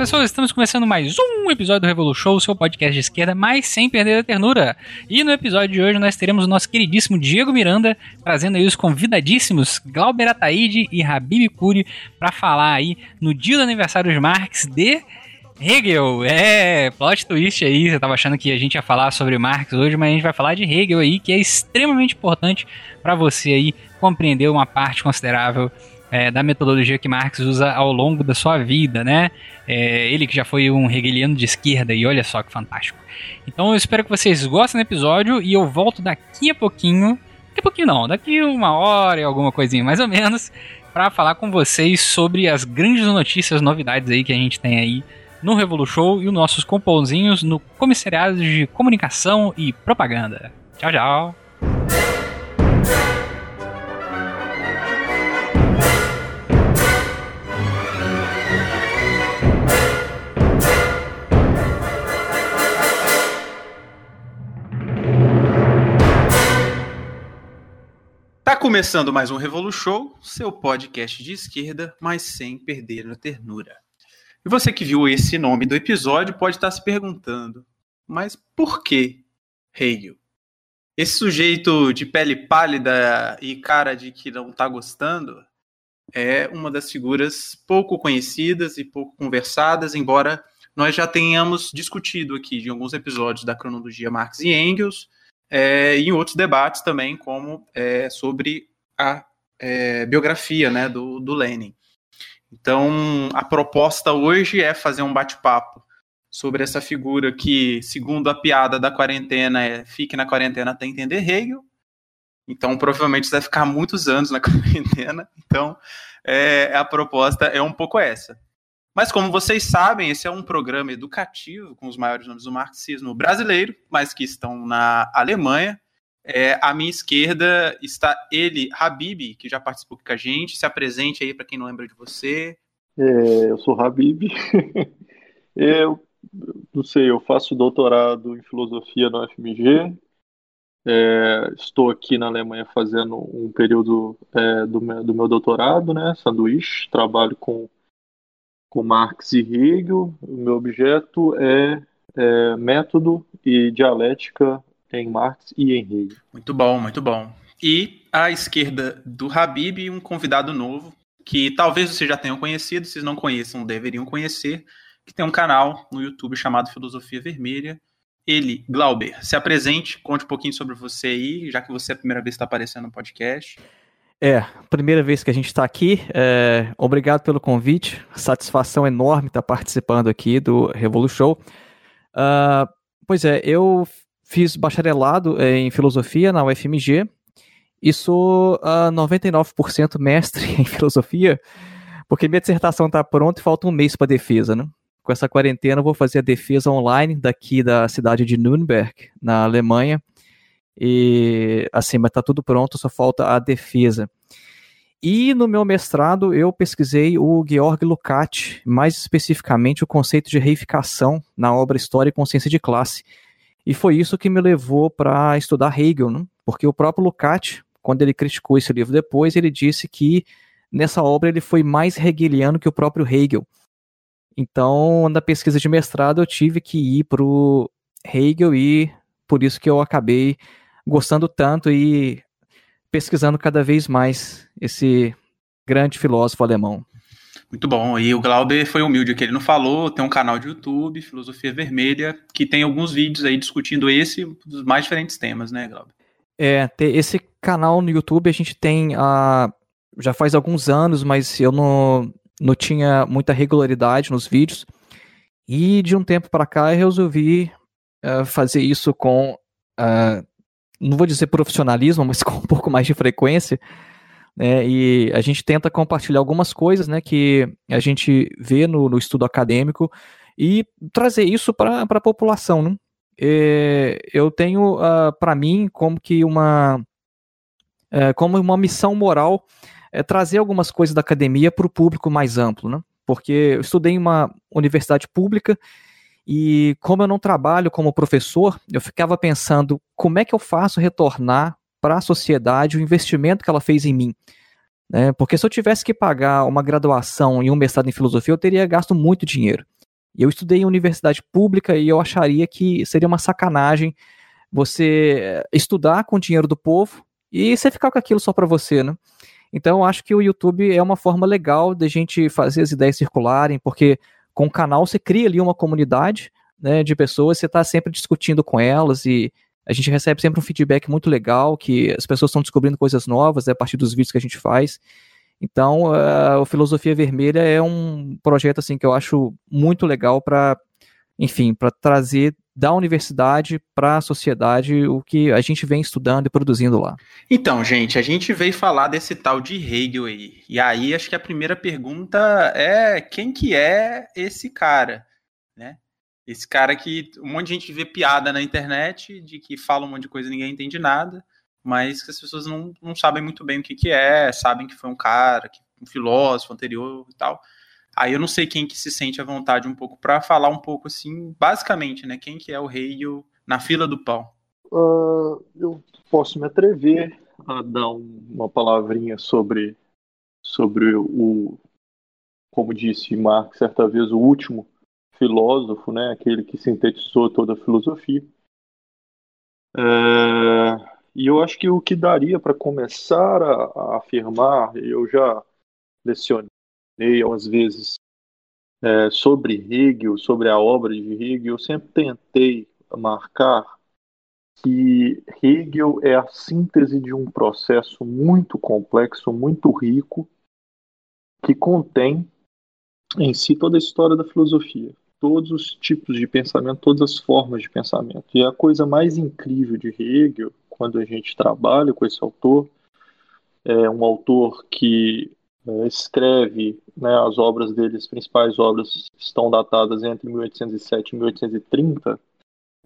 Pessoas, estamos começando mais um episódio do Revolu Show, seu podcast de esquerda, mas sem perder a ternura. E no episódio de hoje nós teremos o nosso queridíssimo Diego Miranda, trazendo aí os convidadíssimos Glauber Ataíde e Habib Cury para falar aí no dia do aniversário de Marx de Hegel, é, plot twist aí, você tava achando que a gente ia falar sobre Marx hoje, mas a gente vai falar de Hegel aí, que é extremamente importante para você aí compreender uma parte considerável é, da metodologia que Marx usa ao longo da sua vida, né? É, ele que já foi um hegeliano de esquerda e olha só que fantástico. Então eu espero que vocês gostem do episódio e eu volto daqui a pouquinho, daqui a pouquinho não, daqui uma hora e alguma coisinha mais ou menos, para falar com vocês sobre as grandes notícias, novidades aí que a gente tem aí no Revolu Show e os nossos compãozinhos no Comissariado de Comunicação e Propaganda. Tchau, tchau! Começando mais um Revolu Show, seu podcast de esquerda, mas sem perder a ternura. E você que viu esse nome do episódio pode estar se perguntando: mas por que Hegel? Esse sujeito de pele pálida e cara de que não está gostando é uma das figuras pouco conhecidas e pouco conversadas, embora nós já tenhamos discutido aqui de alguns episódios da cronologia Marx e Engels é, e em outros debates também, como é, sobre a é, biografia né, do, do Lenin. Então, a proposta hoje é fazer um bate-papo sobre essa figura que, segundo a piada da quarentena, é fique na quarentena até entender Hegel. Então, provavelmente você vai ficar muitos anos na quarentena. Então, é, a proposta é um pouco essa. Mas, como vocês sabem, esse é um programa educativo com os maiores nomes do marxismo brasileiro, mas que estão na Alemanha. É, à minha esquerda está ele, Habib, que já participou com a gente. Se apresente aí para quem não lembra de você. É, eu sou Habib. eu não sei, eu faço doutorado em filosofia na UFMG. É, estou aqui na Alemanha fazendo um período é, do, meu, do meu doutorado, né? Sanduíche. Trabalho com, com Marx e Hegel. O meu objeto é, é método e dialética em Marx e em Hegel. Muito bom, muito bom. E à esquerda do Habib, um convidado novo, que talvez vocês já tenham conhecido, se não conheçam, deveriam conhecer, que tem um canal no YouTube chamado Filosofia Vermelha. Ele, Glauber, se apresente, conte um pouquinho sobre você aí, já que você é a primeira vez que está aparecendo no podcast. É, primeira vez que a gente está aqui. É, obrigado pelo convite. Satisfação enorme estar participando aqui do Revolu Show. Uh, pois é, eu Fiz bacharelado eh, em filosofia na UFMG e sou uh, ah, 99% mestre em filosofia, porque minha dissertação está pronta e falta um mês para defesa, né? Com essa quarentena eu vou fazer a defesa online daqui da cidade de Nürnberg, na Alemanha. E assim, mas está tudo pronto, só falta a defesa. E no meu mestrado eu pesquisei o Georg Lukács, mais especificamente o conceito de reificação na obra História e Consciência de Classe, e foi isso que me levou para estudar Hegel, né? porque o próprio Lukács, quando ele criticou esse livro depois, ele disse que nessa obra ele foi mais hegeliano que o próprio Hegel. Então, na pesquisa de mestrado, eu tive que ir para o Hegel e por isso que eu acabei gostando tanto e pesquisando cada vez mais esse grande filósofo alemão. Muito bom. E o Glauber foi humilde que ele não falou, tem um canal de YouTube, Filosofia Vermelha, que tem alguns vídeos aí discutindo esse dos mais diferentes temas, né, Glauber? É, esse canal no YouTube a gente tem uh, já faz alguns anos, mas eu não, não tinha muita regularidade nos vídeos. E de um tempo para cá eu resolvi uh, fazer isso com, uh, não vou dizer profissionalismo, mas com um pouco mais de frequência né, e a gente tenta compartilhar algumas coisas né, que a gente vê no, no estudo acadêmico e trazer isso para a população. Né? E eu tenho uh, ah, para mim como que uma, uh, como uma missão moral é trazer algumas coisas da academia para o público mais amplo, né? porque eu estudei em uma universidade pública e como eu não trabalho como professor, eu ficava pensando como é que eu faço retornar para a sociedade o investimento que ela fez em mim. Né? Porque se eu tivesse que pagar uma graduação e um mestrado em filosofia, eu teria gasto muito dinheiro. Eu estudei em universidade pública e eu acharia que seria uma sacanagem você eh, estudar com o dinheiro do povo e você ficar com aquilo só para você, né? Então, eu acho que o YouTube é uma forma legal de a gente fazer as ideias circularem, porque com o canal você cria ali uma comunidade né, de pessoas, você está sempre discutindo com elas e a gente recebe sempre um feedback muito legal, que as pessoas estão descobrindo coisas novas né, a partir dos vídeos que a gente faz. Então, a Filosofia Vermelha é um projeto assim que eu acho muito legal para, enfim, para trazer da universidade para a sociedade o que a gente vem estudando e produzindo lá. Então, gente, a gente veio falar desse tal de Hegel aí. E aí acho que a primeira pergunta é quem que é esse cara, né? Esse cara que um monte de gente vê piada na internet de que fala um monte de coisa e ninguém entende nada mas que as pessoas não, não sabem muito bem o que, que é, sabem que foi um cara, um filósofo anterior e tal. Aí eu não sei quem que se sente à vontade um pouco para falar um pouco assim, basicamente, né? Quem que é o Hegel na fila do pão? Uh, eu posso me atrever a dar uma palavrinha sobre, sobre o, como disse Marx certa vez, o último filósofo, né? Aquele que sintetizou toda a filosofia. É, e eu acho que o que daria para começar a, a, afirmar, eu já lecionei algumas vezes é, sobre Hegel, sobre a obra de Hegel, eu sempre tentei marcar que Hegel é a síntese de um processo muito complexo, muito rico, que contém em si toda a história da filosofia, todos os tipos de pensamento, todas as formas de pensamento. E a coisa mais incrível de Hegel quando a gente trabalha com esse autor. É um autor que é, escreve né, as obras dele, as principais obras estão datadas entre 1807 e 1830.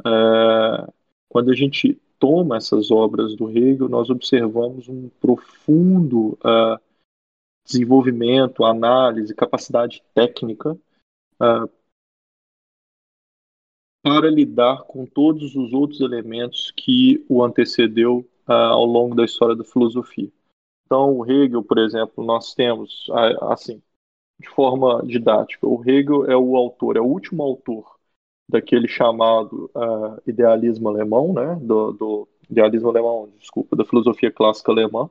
É, quando a gente toma essas obras do Hegel, nós observamos um profundo uh, desenvolvimento, análise, capacidade técnica uh, para lidar com todos os outros elementos que o antecedeu ao longo da história da filosofia. Então, o Hegel, por exemplo, nós temos, assim, de forma didática, o Hegel é o autor, é o último autor daquele chamado uh, idealismo alemão, né, do, do, idealismo alemão, desculpa, da filosofia clássica alemã,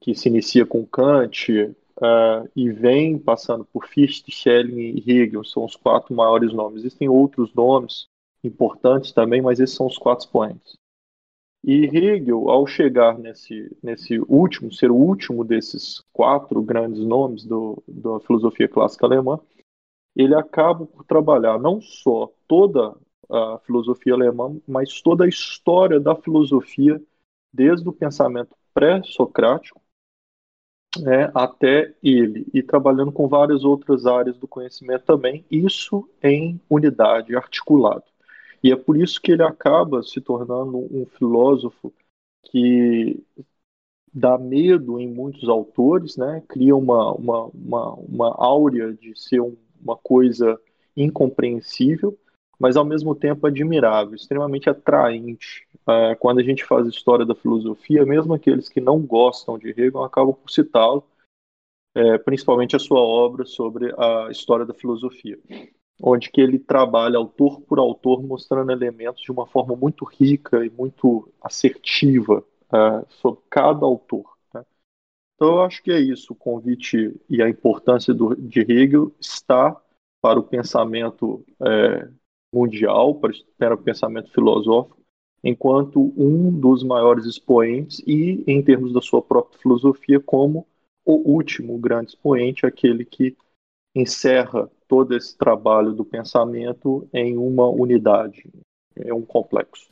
que se inicia com Kant uh, e vem passando por Fichte, Schelling e Hegel, são os quatro maiores nomes. Existem outros nomes importantes também, mas esses são os quatro expoentes. E Hegel, ao chegar nesse, nesse último, ser o último desses quatro grandes nomes do, da filosofia clássica alemã, ele acaba por trabalhar não só toda a filosofia alemã, mas toda a história da filosofia, desde o pensamento pré-socrático né, até ele, e trabalhando com várias outras áreas do conhecimento também, isso em unidade, articulado. E é por isso que ele acaba se tornando um filósofo que dá medo em muitos autores, né? cria uma, uma, uma, uma áurea de ser um, uma coisa incompreensível, mas ao mesmo tempo admirável, extremamente atraente. É, quando a gente faz história da filosofia, mesmo aqueles que não gostam de Hegel acabam por citá-lo, é, principalmente a sua obra sobre a história da filosofia onde que ele trabalha autor por autor, mostrando elementos de uma forma muito rica e muito assertiva uh, sobre cada autor. Né? Então, eu acho que é isso. O convite e a importância do, de Hegel está para o pensamento é, mundial, para, para o pensamento filosófico, enquanto um dos maiores expoentes e, em termos da sua própria filosofia, como o último grande expoente, aquele que encerra todo esse trabalho do pensamento em uma unidade, em um complexo.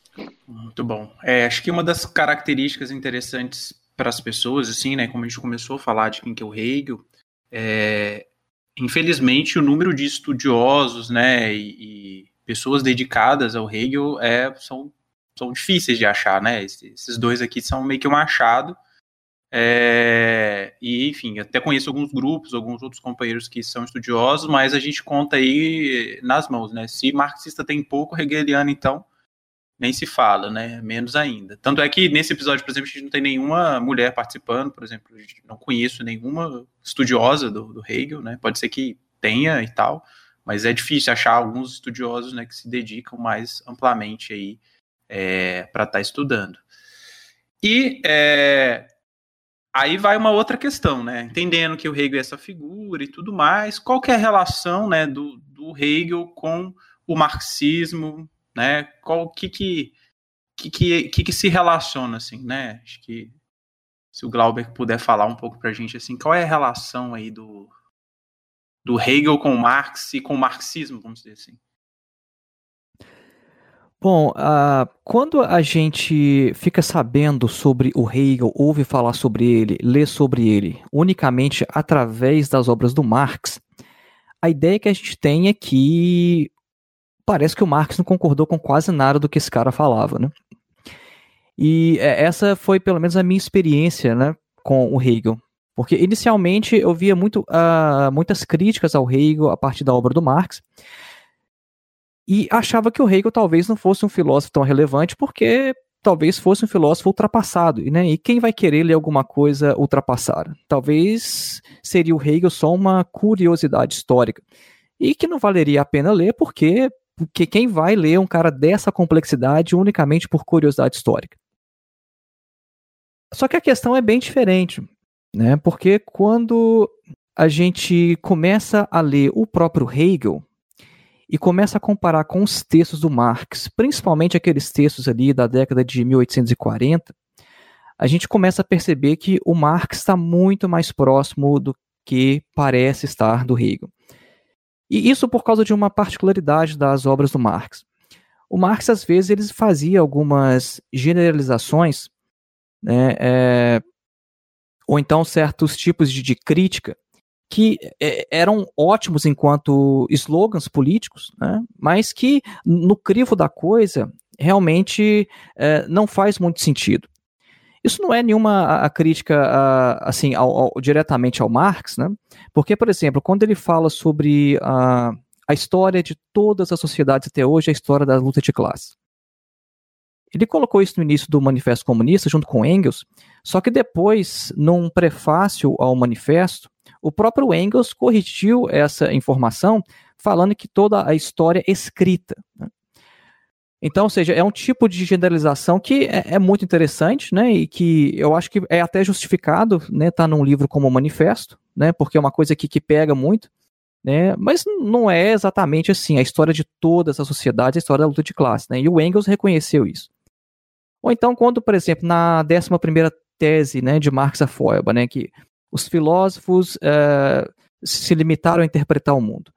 Muito bom. É, acho que uma das características interessantes para as pessoas, assim, né, como a gente começou a falar de é o Hegel, é, infelizmente o número de estudiosos, né, e, e pessoas dedicadas ao Hegel é, são, são difíceis de achar, né, esses dois aqui são meio que um achado, é, e, enfim, até conheço alguns grupos, alguns outros companheiros que são estudiosos, mas a gente conta aí nas mãos, né? Se marxista tem pouco, hegeliano, então, nem se fala, né? Menos ainda. Tanto é que nesse episódio, por exemplo, a gente não tem nenhuma mulher participando, por exemplo, não conheço nenhuma estudiosa do, do Hegel, né? Pode ser que tenha e tal, mas é difícil achar alguns estudiosos, né, que se dedicam mais amplamente aí é, para estar tá estudando. E é, aí vai uma outra questão, né? Entendendo que o Hegel é essa figura e tudo mais, qual é a relação, né, do, do Hegel com o marxismo, né? Qual que que, que, que, que se relaciona assim, né? Acho que se o Glauber puder falar um pouco para a gente assim, qual é a relação aí do, do Hegel com Marx e com o marxismo, vamos dizer assim? Bom, uh, quando a gente fica sabendo sobre o Hegel, ouve falar sobre ele, lê sobre ele, unicamente através das obras do Marx, a ideia que a gente tem é que parece que o Marx não concordou com quase nada do que esse cara falava, né? E é, essa foi pelo menos a minha experiência, né, com o Hegel. Porque inicialmente eu via muito, uh, muitas críticas ao Hegel a partir da obra do Marx, e achava que o Hegel talvez não fosse um filósofo tão relevante, porque talvez fosse um filósofo ultrapassado, né? E quem vai querer ler alguma coisa ultrapassada? Talvez seria o Hegel só uma curiosidade histórica. E que não valeria a pena ler, porque, porque quem vai ler um cara dessa complexidade unicamente por curiosidade histórica? Só que a questão é bem diferente, né? Porque quando a gente começa a ler o próprio Hegel, e começa a comparar com os textos do Marx, principalmente aqueles textos ali da década de 1840, a gente começa a perceber que o Marx está muito mais próximo do que parece estar do Hegel. E isso por causa de uma particularidade das obras do Marx. O Marx, às vezes, ele fazia algumas generalizações, né, é, ou então certos tipos de, de crítica, que é, eram ótimos enquanto slogans políticos, né, mas que no crivo da coisa realmente é, não faz muito sentido. Isso não é nenhuma a, crítica a, assim ao, ao, diretamente ao Marx, né? Porque, por exemplo, quando ele fala sobre a, a história de todas as sociedades até hoje, a história da luta de classe. Ele colocou isso no início do Manifesto Comunista, junto com Engels, só que depois, num prefácio ao manifesto, o próprio Engels corrigiu essa informação, falando que toda a história é escrita. Né? Então, ou seja, é um tipo de generalização que é, é, muito interessante, né, e que eu acho que é até justificado, né, tá num livro como o Manifesto, né, porque é uma coisa que, que pega muito, né, mas não é exatamente assim, a história de todas as sociedades, a história da luta de classe, né, e o Engels reconheceu isso. Ou então, quando, por exemplo, na 11 primeira tese, né, de Marx a Feuerbach, né, que os filósofos uh, se limitaram a interpretar o mundo.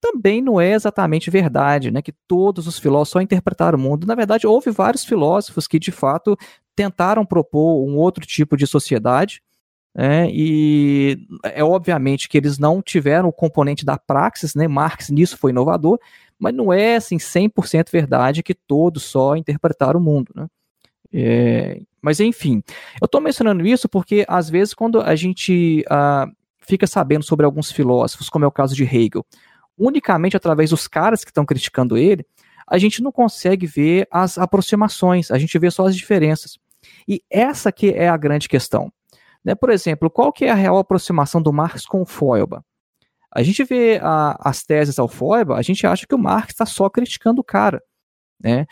Também não é exatamente verdade, né, que todos os filósofos só interpretaram o mundo. Na verdade, houve vários filósofos que, de fato, tentaram propor um outro tipo de sociedade, né, e é obviamente que eles não tiveram o componente da praxis, né, Marx nisso foi inovador, mas não é assim 100% verdade que todos só interpretaram o mundo, né. É, mas enfim, eu estou mencionando isso porque às vezes quando a gente uh, fica sabendo sobre alguns filósofos, como é o caso de Hegel, unicamente através dos caras que estão criticando ele, a gente não consegue ver as aproximações, a gente vê só as diferenças. E essa que é a grande questão. Né? Por exemplo, qual que é a real aproximação do Marx com o Feuerbach? A gente vê a, as teses ao Feuerbach, a gente acha que o Marx está só criticando o cara. Né?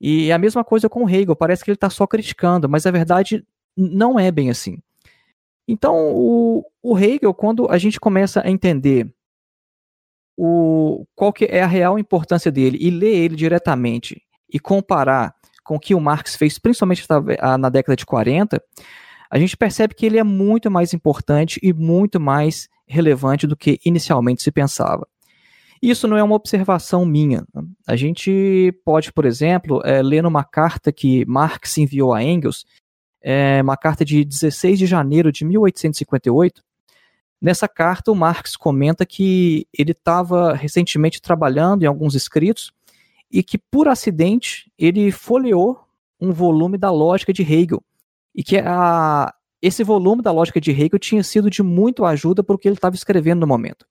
E a mesma coisa com o Hegel, parece que ele está só criticando, mas a verdade não é bem assim. Então, o, o Hegel, quando a gente começa a entender o, qual que é a real importância dele e ler ele diretamente e comparar com o que o Marx fez, principalmente na década de 40, a gente percebe que ele é muito mais importante e muito mais relevante do que inicialmente se pensava. Isso não é uma observação minha. A gente pode, por exemplo, é, ler numa carta que Marx enviou a Engels, é, uma carta de 16 de janeiro de 1858. Nessa carta, o Marx comenta que ele estava recentemente trabalhando em alguns escritos e que, por acidente, ele folheou um volume da lógica de Hegel. E que a, esse volume da lógica de Hegel tinha sido de muito ajuda para o que ele estava escrevendo no momento.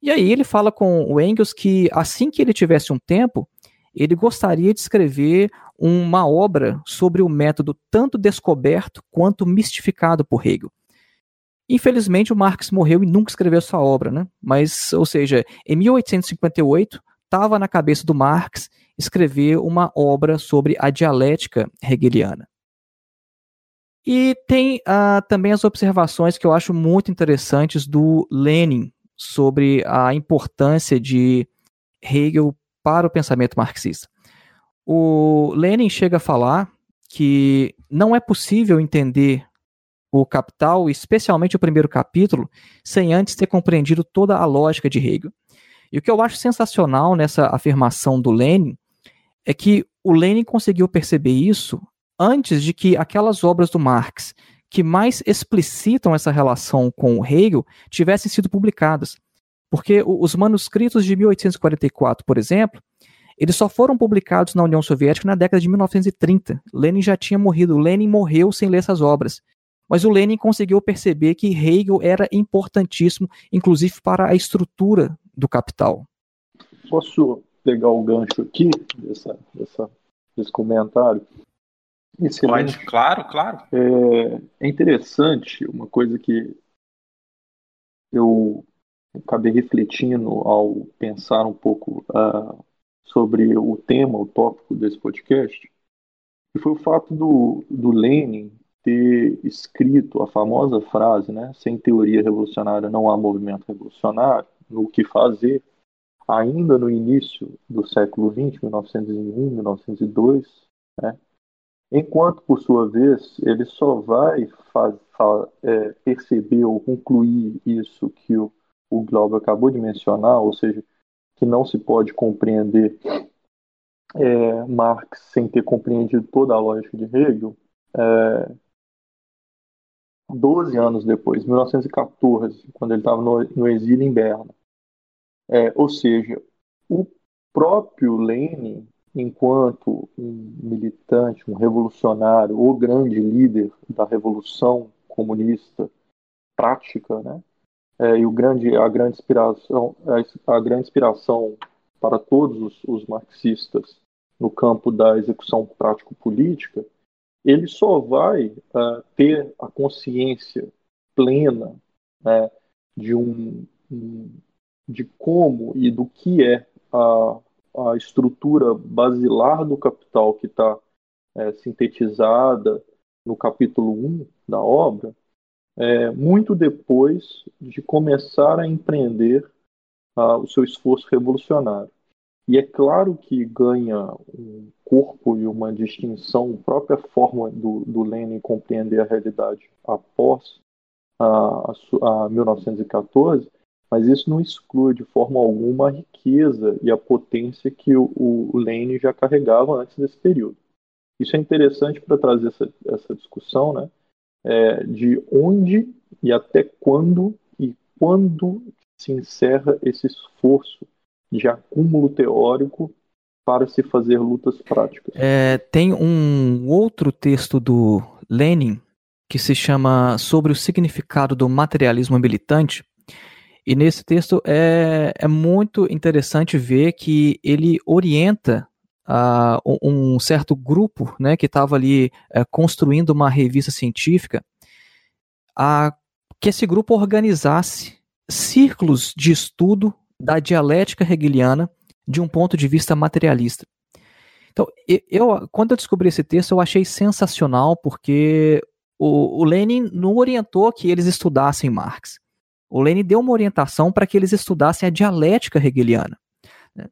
E aí ele fala com o Engels que assim que ele tivesse um tempo, ele gostaria de escrever uma obra sobre o método tanto descoberto quanto mistificado por Hegel. Infelizmente, o Marx morreu e nunca escreveu sua obra, né? Mas, ou seja, em 1858, estava na cabeça do Marx escrever uma obra sobre a dialética hegeliana. E tem uh, também as observações que eu acho muito interessantes do Lenin sobre a importância de Hegel para o pensamento marxista. O Lenin chega a falar que não é possível entender o Capital, especialmente o primeiro capítulo, sem antes ter compreendido toda a lógica de Hegel. E o que eu acho sensacional nessa afirmação do Lenin é que o Lenin conseguiu perceber isso antes de que aquelas obras do Marx que mais explicitam essa relação com Hegel tivessem sido publicadas. Porque os manuscritos de 1844, por exemplo, eles só foram publicados na União Soviética na década de 1930. Lenin já tinha morrido. Lenin morreu sem ler essas obras. Mas o Lenin conseguiu perceber que Hegel era importantíssimo, inclusive para a estrutura do capital. Posso pegar o gancho aqui dessa, dessa, desse comentário? Excelente. Pode, claro, claro. É, é interessante uma coisa que eu acabei refletindo ao pensar um pouco uh, sobre o tema, o tópico desse podcast, e foi o fato do, do Lenin ter escrito a famosa frase, né, sem teoria revolucionária não há movimento revolucionário, no que fazer, ainda no início do século XX, 1901, 1902, né, enquanto, por sua vez, ele só vai faz, faz, é, perceber ou concluir isso que o, o Glauber acabou de mencionar, ou seja, que não se pode compreender é, Marx sem ter compreendido toda a lógica de Hegel, é, 12 anos depois, 1914, quando ele estava no, no, exílio em Berna. É, ou seja, o próprio Lenin, enquanto um militante, um revolucionário, o grande líder da revolução comunista prática, né? É, e o grande, a grande inspiração, a, grande inspiração para todos os, os marxistas no campo da execução prático-política ele só vai uh, ter a consciência plena né, de um, de como e do que é a, a estrutura basilar do capital que está é, sintetizada no capítulo 1 da obra, é, muito depois de começar a empreender uh, o seu esforço revolucionário. E é claro que ganha um corpo e uma distinção, própria forma do, do Lenin compreender a realidade após a, a, a 1914, mas isso não exclui de forma alguma a riqueza e a potência que o, o já carregava antes desse período. Isso é interessante para trazer essa, essa discussão né, é, de onde e até quando e quando se encerra esse esforço de acúmulo teórico para se fazer lutas práticas. É, tem um outro texto do Lenin que se chama Sobre o Significado do Materialismo Militante. E nesse texto é, é muito interessante ver que ele orienta uh, um certo grupo né, que estava ali uh, construindo uma revista científica a que esse grupo organizasse círculos de estudo da dialética hegeliana de um ponto de vista materialista. Então, eu, quando eu descobri esse texto, eu achei sensacional, porque o, o Lenin não orientou que eles estudassem Marx. O Lenin deu uma orientação para que eles estudassem a dialética hegeliana. Né?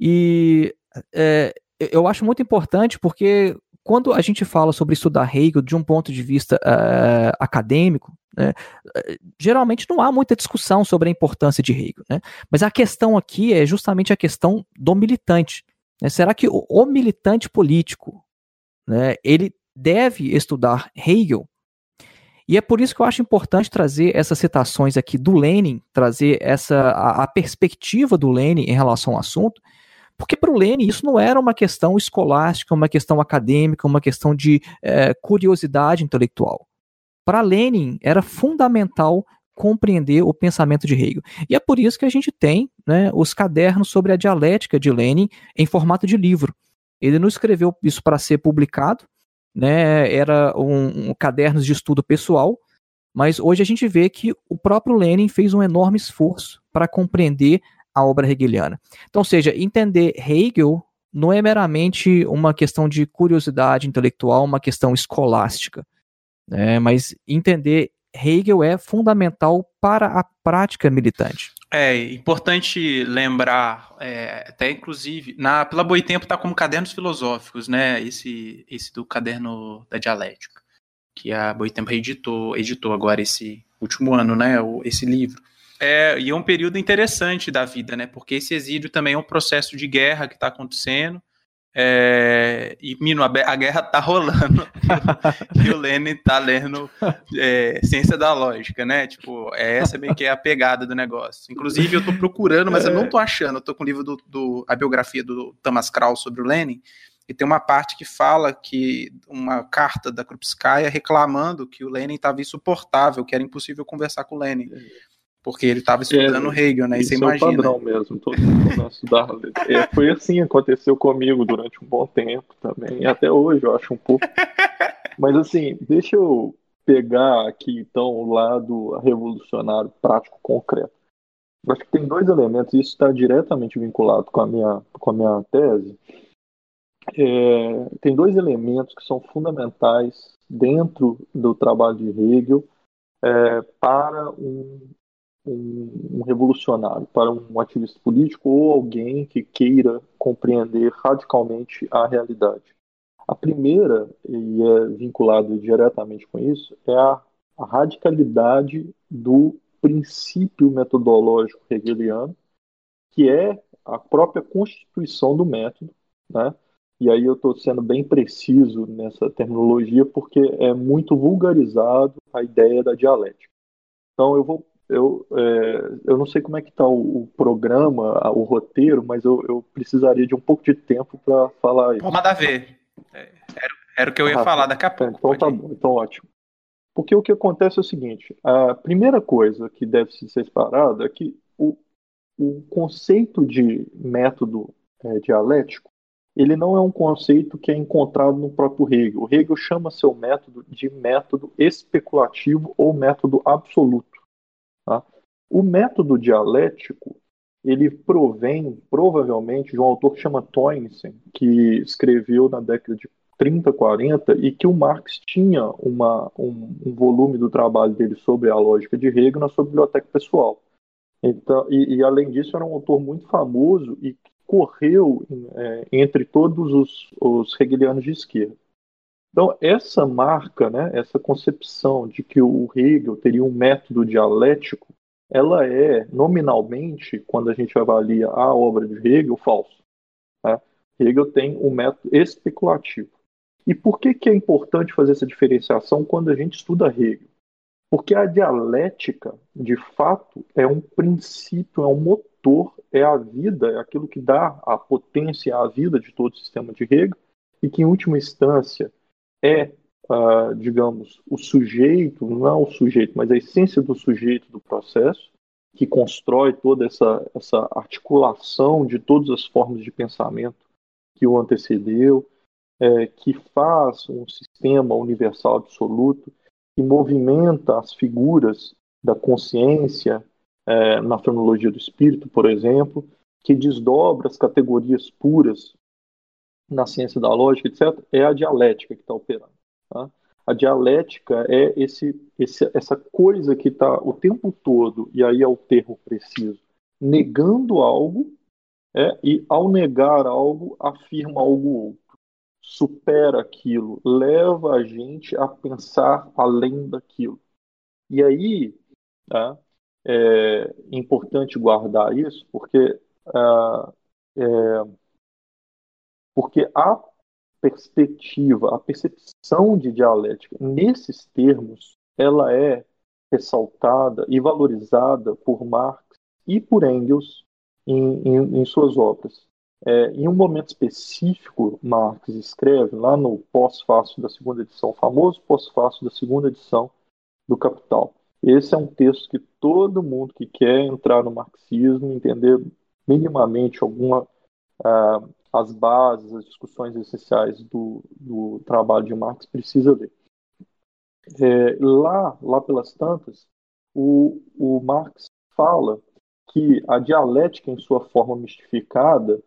E é, eu acho muito importante porque quando a gente fala sobre estudar Hegel de um ponto de vista uh, acadêmico, né, geralmente não há muita discussão sobre a importância de Hegel. Né? Mas a questão aqui é justamente a questão do militante. Né? Será que o, o militante político né, ele deve estudar Hegel? E é por isso que eu acho importante trazer essas citações aqui do Lenin, trazer essa a, a perspectiva do Lenin em relação ao assunto, porque para o Lenin isso não era uma questão escolástica, uma questão acadêmica, uma questão de é, curiosidade intelectual. Para Lenin era fundamental compreender o pensamento de Hegel. E é por isso que a gente tem né, os cadernos sobre a dialética de Lenin em formato de livro. Ele não escreveu isso para ser publicado, né, era um, um cadernos de estudo pessoal, mas hoje a gente vê que o próprio Lenin fez um enorme esforço para compreender a obra hegeliana. Então, seja, entender Hegel não é meramente uma questão de curiosidade intelectual, uma questão escolástica, né, mas entender Hegel é fundamental para a prática militante. É importante lembrar, é, até inclusive, na, pela Boitempo está como cadernos filosóficos, né? Esse, esse do caderno da dialética, que a Boitempo editou, editou agora esse último ano, né? Esse livro. É, e é um período interessante da vida, né? Porque esse exílio também é um processo de guerra que está acontecendo. É, e, Mino, a, guerra tá rolando e o Lenin tá lendo é, Ciência da Lógica, né? Tipo, é essa bem que é a pegada do negócio. Inclusive, eu tô procurando, mas eu não tô achando. Eu tô com o livro do, do a biografia do Thomas Krauss sobre o Lenin, e tem uma parte que fala que uma carta da Krupskaya reclamando que o Lenin estava insuportável, que era impossível conversar com o Lenin porque ele estava estudando é, Hegel, né? E você é imagina. É padrão mesmo, todo mundo estudar. É, foi assim, aconteceu comigo durante um bom tempo também, e até hoje eu acho um pouco. Mas assim, deixa eu pegar aqui então o lado revolucionário, prático, concreto. Eu acho que tem dois elementos, e isso está diretamente vinculado com a minha, com a minha tese. É, tem dois elementos que são fundamentais dentro do trabalho de Hegel é, para um um, um revolucionário, para um ativista político ou alguém que queira compreender radicalmente a realidade. A primeira, e é vinculado diretamente com isso, é a, a radicalidade do princípio metodológico hegeliano, que é a própria constituição do método, né? E aí eu estou sendo bem preciso nessa terminologia porque é muito vulgarizado a ideia da dialética. Então eu vou eu, é, eu não sei como é que está o, o, programa, o roteiro, mas eu, eu, precisaria de um pouco de tempo para falar isso. Mandar ver. É, era, era, o que eu ia ah, falar daqui a pouco. Então tá ir. bom, então ótimo. Porque o que acontece é o seguinte: a primeira coisa que deve ser separada é que o, o conceito de método é, dialético ele não é um conceito que é encontrado no próprio Hegel. O Hegel chama seu método de método especulativo ou método absoluto. Tá? O método dialético ele provém provavelmente de um autor que chama Toynbee, que escreveu na década de 30, 40 e que o Marx tinha uma, um, um, volume do trabalho dele sobre a lógica de Hegel na sua biblioteca pessoal. Então, e, e além disso, era um autor muito famoso e correu é, entre todos os, os hegelianos de esquerda. Então, essa marca, né, essa concepção de que o Hegel teria um método dialético, ela é, nominalmente, quando a gente avalia a obra de Hegel, falso. Né? Hegel tem um método especulativo. E por que, que é importante fazer essa diferenciação quando a gente estuda Hegel? Porque a dialética, de fato, é um princípio, é um motor, é a vida, é aquilo que dá a potência à vida de todo o sistema de Hegel, e que, em última instância, é, uh, digamos, o sujeito, não o sujeito, mas a essência do sujeito do processo, que constrói toda essa, essa articulação de todas as formas de pensamento que o antecedeu, é, que faz um sistema universal absoluto, que movimenta as figuras da consciência é, na fenomenologia do espírito, por exemplo, que desdobra as categorias puras na ciência da lógica, etc., é a dialética que está operando. Tá? A dialética é esse, esse, essa coisa que está o tempo todo, e aí é o termo preciso, negando algo, é, e ao negar algo, afirma algo outro, supera aquilo, leva a gente a pensar além daquilo. E aí tá, é importante guardar isso, porque uh, é, porque a perspectiva, a percepção de dialética nesses termos, ela é ressaltada e valorizada por Marx e por Engels em, em, em suas obras. É, em um momento específico, Marx escreve lá no pós-fácil da segunda edição, famoso pós-fácil da segunda edição do Capital. Esse é um texto que todo mundo que quer entrar no marxismo, entender minimamente alguma uh, as bases, as discussões essenciais do, do trabalho de Marx precisa ler. É, lá, lá pelas tantas, o, o Marx fala que a dialética em sua forma mistificada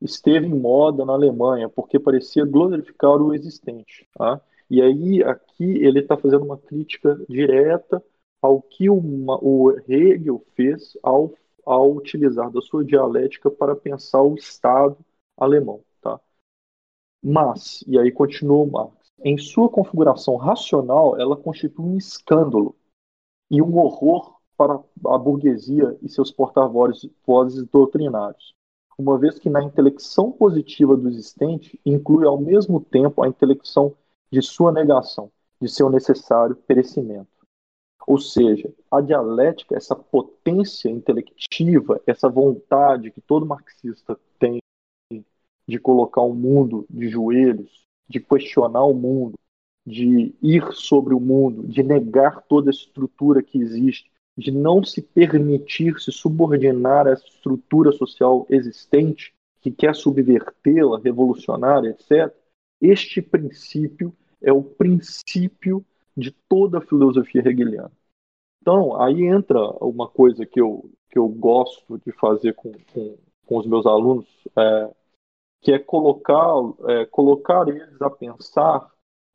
esteve em moda na Alemanha porque parecia glorificar o existente. Tá? E aí aqui ele está fazendo uma crítica direta ao que uma, o Hegel fez ao, ao utilizar da sua dialética para pensar o Estado alemão. Tá? Mas, e aí continua Marx, em sua configuração racional, ela constitui um escândalo e um horror para a burguesia e seus porta-vozes doutrinários, uma vez que na intelecção positiva do existente inclui ao mesmo tempo a intelecção de sua negação, de seu necessário perecimento. Ou seja, a dialética, essa potência intelectiva, essa vontade que todo marxista tem de colocar o mundo de joelhos, de questionar o mundo, de ir sobre o mundo, de negar toda a estrutura que existe, de não se permitir se subordinar à estrutura social existente, que quer subvertê-la, revolucionária, etc. Este princípio é o princípio de toda a filosofia hegeliana. Então, aí entra uma coisa que eu, que eu gosto de fazer com, com, com os meus alunos, é, que é colocar, é, colocar eles a pensar,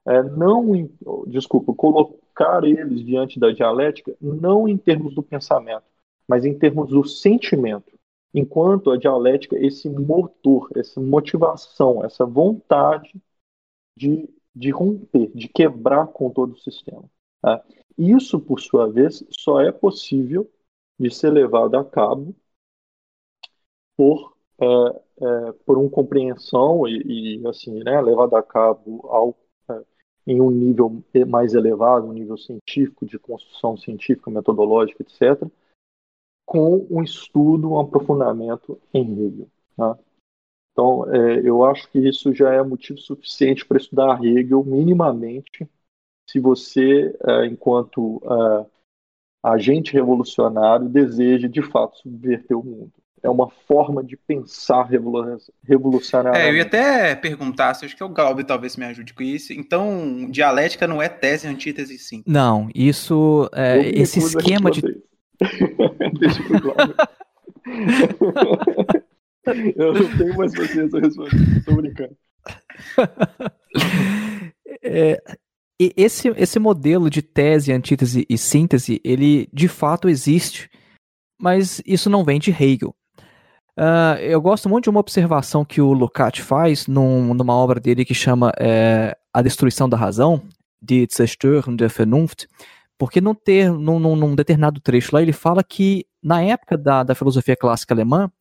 é, não em, desculpa, colocar eles diante da dialética, não em termos do pensamento, mas em termos do sentimento. Enquanto a dialética, esse motor, essa motivação, essa vontade de, de romper, de quebrar com todo o sistema. Tá? Isso, por sua vez, só é possível de ser levado a cabo por por uma compreensão e, e, assim, né, levada a cabo ao, é, em um nível mais elevado, um nível científico, de construção científica, metodológica, etc., com um estudo, um aprofundamento em Hegel. Tá? Então, é, eu acho que isso já é motivo suficiente para estudar Hegel minimamente, se você, é, enquanto é, agente revolucionário, deseja de fato subverter o mundo é uma forma de pensar revolucionária. É, eu ia até perguntar, se acho que o Galbi talvez me ajude com isso. Então, dialética não é tese, antítese, sim. Não, isso, é, esse esquema de... Deixa pro Galbi. eu não tenho mais paciência responder, estou brincando. É, esse, esse modelo de tese, antítese e síntese, ele de fato existe, mas isso não vem de Hegel. Uh, eu gosto muito de uma observação que o Lukács faz num, numa obra dele que chama é, A Destruição da Razão, Die Zerstörung der Vernunft, porque num, ter, num, num, determinado trecho lá ele fala que na época da, da filosofia clássica alemã,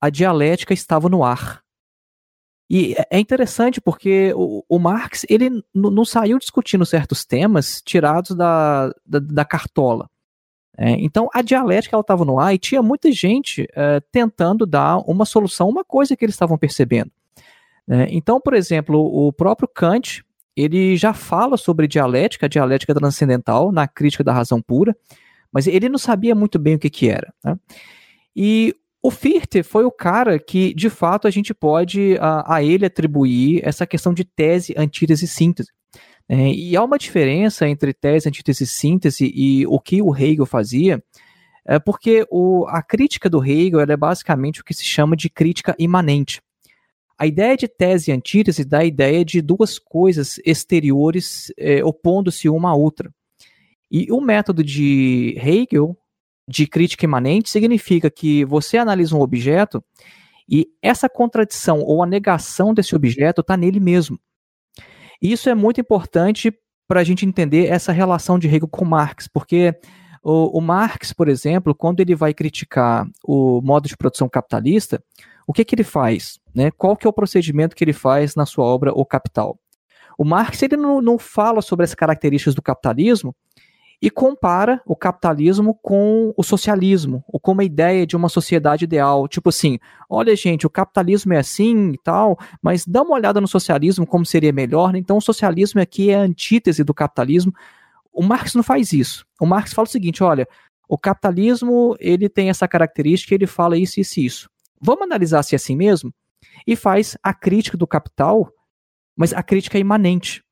a dialética estava no ar. E é, é interessante porque o, o Marx ele não saiu discutindo certos temas tirados da, da, da cartola. É, então a dialética estava no ar e tinha muita gente é, tentando dar uma solução, uma coisa que eles estavam percebendo. É, então, por exemplo, o próprio Kant ele já fala sobre dialética, a dialética transcendental na crítica da razão pura, mas ele não sabia muito bem o que, que era. Né? E o Fichte foi o cara que, de fato, a gente pode a, a ele atribuir essa questão de tese, antítese e síntese. É, e há uma diferença entre tese, antítese e síntese e o que o Hegel fazia, é porque o, a crítica do Hegel é basicamente o que se chama de crítica imanente. A ideia de tese e antítese dá a ideia de duas coisas exteriores é, opondo-se uma à outra. E o método de Hegel, de crítica imanente, significa que você analisa um objeto e essa contradição ou a negação desse objeto está nele mesmo. Isso é muito importante para a gente entender essa relação de Hegel com Marx, porque o, o, Marx, por exemplo, quando ele vai criticar o modo de produção capitalista, o que, que ele faz? Né? Qual que é o procedimento que ele faz na sua obra O Capital? O Marx ele não, não fala sobre as características do capitalismo e compara o capitalismo com o socialismo, ou com uma ideia de uma sociedade ideal. Tipo assim, olha, gente, o capitalismo é assim e tal, mas dá uma olhada no socialismo como seria melhor. Né? Então, o socialismo aqui é a antítese do capitalismo. O Marx não faz isso. O Marx fala o seguinte: olha, o capitalismo ele tem essa característica, ele fala isso, isso e isso. Vamos analisar se é assim mesmo? E faz a crítica do capital, mas a crítica é imanente.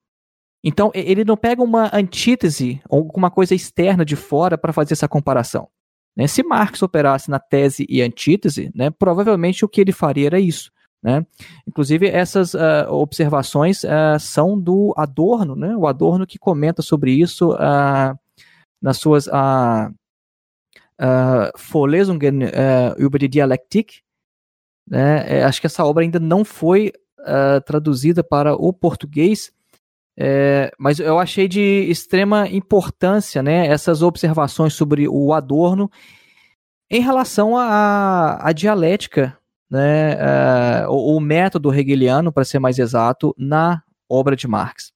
Então, ele não pega uma antítese ou alguma coisa externa de fora para fazer essa comparação. Né? Se Marx operasse na tese e antítese, né, provavelmente o que ele faria era isso. Né? Inclusive, essas uh, observações uh, são do Adorno, né? o Adorno que comenta sobre isso uh, nas suas Vorlesungen über die Dialektik. Né? É, acho que essa obra ainda não foi traduzida para o português, é, mas eu achei de extrema importância né, essas observações sobre o Adorno em relação à, dialética, né, uh, o, o, método hegeliano, para ser mais exato, na obra de Marx.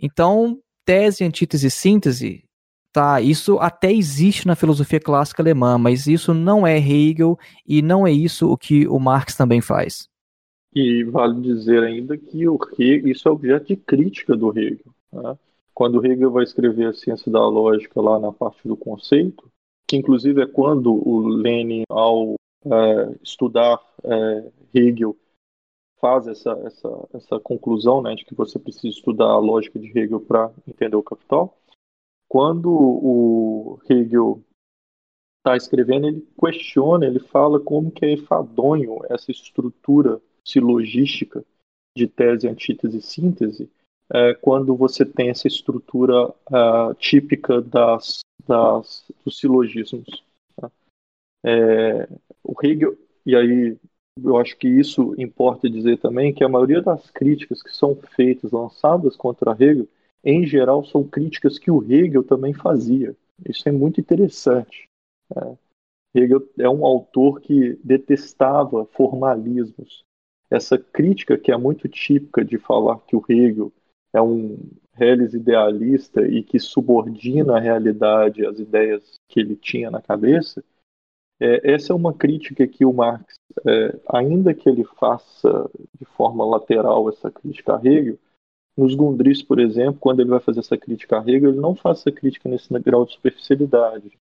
Então, tese, antítese, síntese, tá, isso até existe na filosofia clássica alemã, mas isso não é Hegel e não é isso o que o Marx também faz. E vale dizer ainda que o Hegel, isso é objeto de crítica do Hegel. Né? Quando Hegel vai escrever a ciência da lógica lá na parte do conceito, que inclusive é quando o Lenin, ao é, estudar é, Hegel, faz essa, essa, essa conclusão né, de que você precisa estudar a lógica de Hegel para entender o capital. Quando o Hegel está escrevendo, ele questiona, ele fala como que é enfadonho essa estrutura silogística de tese, antítese e síntese, é, quando você tem essa estrutura uh, típica das, das, dos silogismos. Tá? É, o Hegel, e aí eu acho que isso importa dizer também, que a maioria das críticas que são feitas, lançadas contra Hegel, em geral são críticas que o Hegel também fazia. Isso é muito interessante. É. Hegel é um autor que detestava formalismos, essa crítica que é muito típica de falar que o Hegel é um reles idealista e que subordina a realidade às ideias que ele tinha na cabeça, é, essa é uma crítica que o Marx, é, ainda que ele faça de forma lateral essa crítica a Hegel, nos Gundris, por exemplo, quando ele vai fazer essa crítica a Hegel, ele não faz essa crítica nesse grau de superficialidade.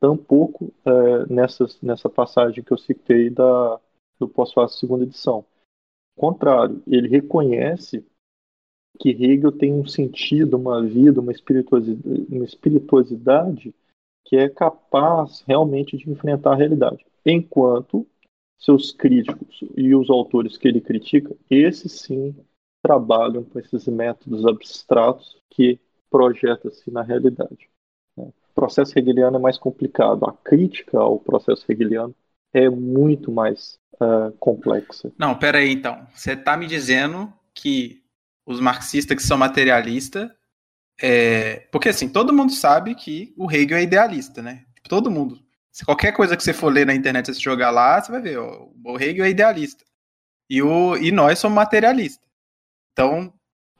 Tampouco é, nessa, nessa passagem que eu citei da, do pós-fácil segunda edição contrário, ele reconhece que Hegel tem um sentido, uma vida, uma espirituosidade, uma espirituosidade que é capaz realmente de enfrentar a realidade. Enquanto seus críticos e os autores que ele critica, esses sim trabalham com esses métodos abstratos que projeta-se na realidade. O processo hegeliano é mais complicado. A crítica ao processo hegeliano é muito mais uh, complexa. Não, pera aí então. Você está me dizendo que os marxistas que são materialistas. É... Porque assim, todo mundo sabe que o Hegel é idealista, né? Todo mundo. Se qualquer coisa que você for ler na internet, você jogar lá, você vai ver, ó, o Hegel é idealista. E, o, e nós somos materialistas. Então.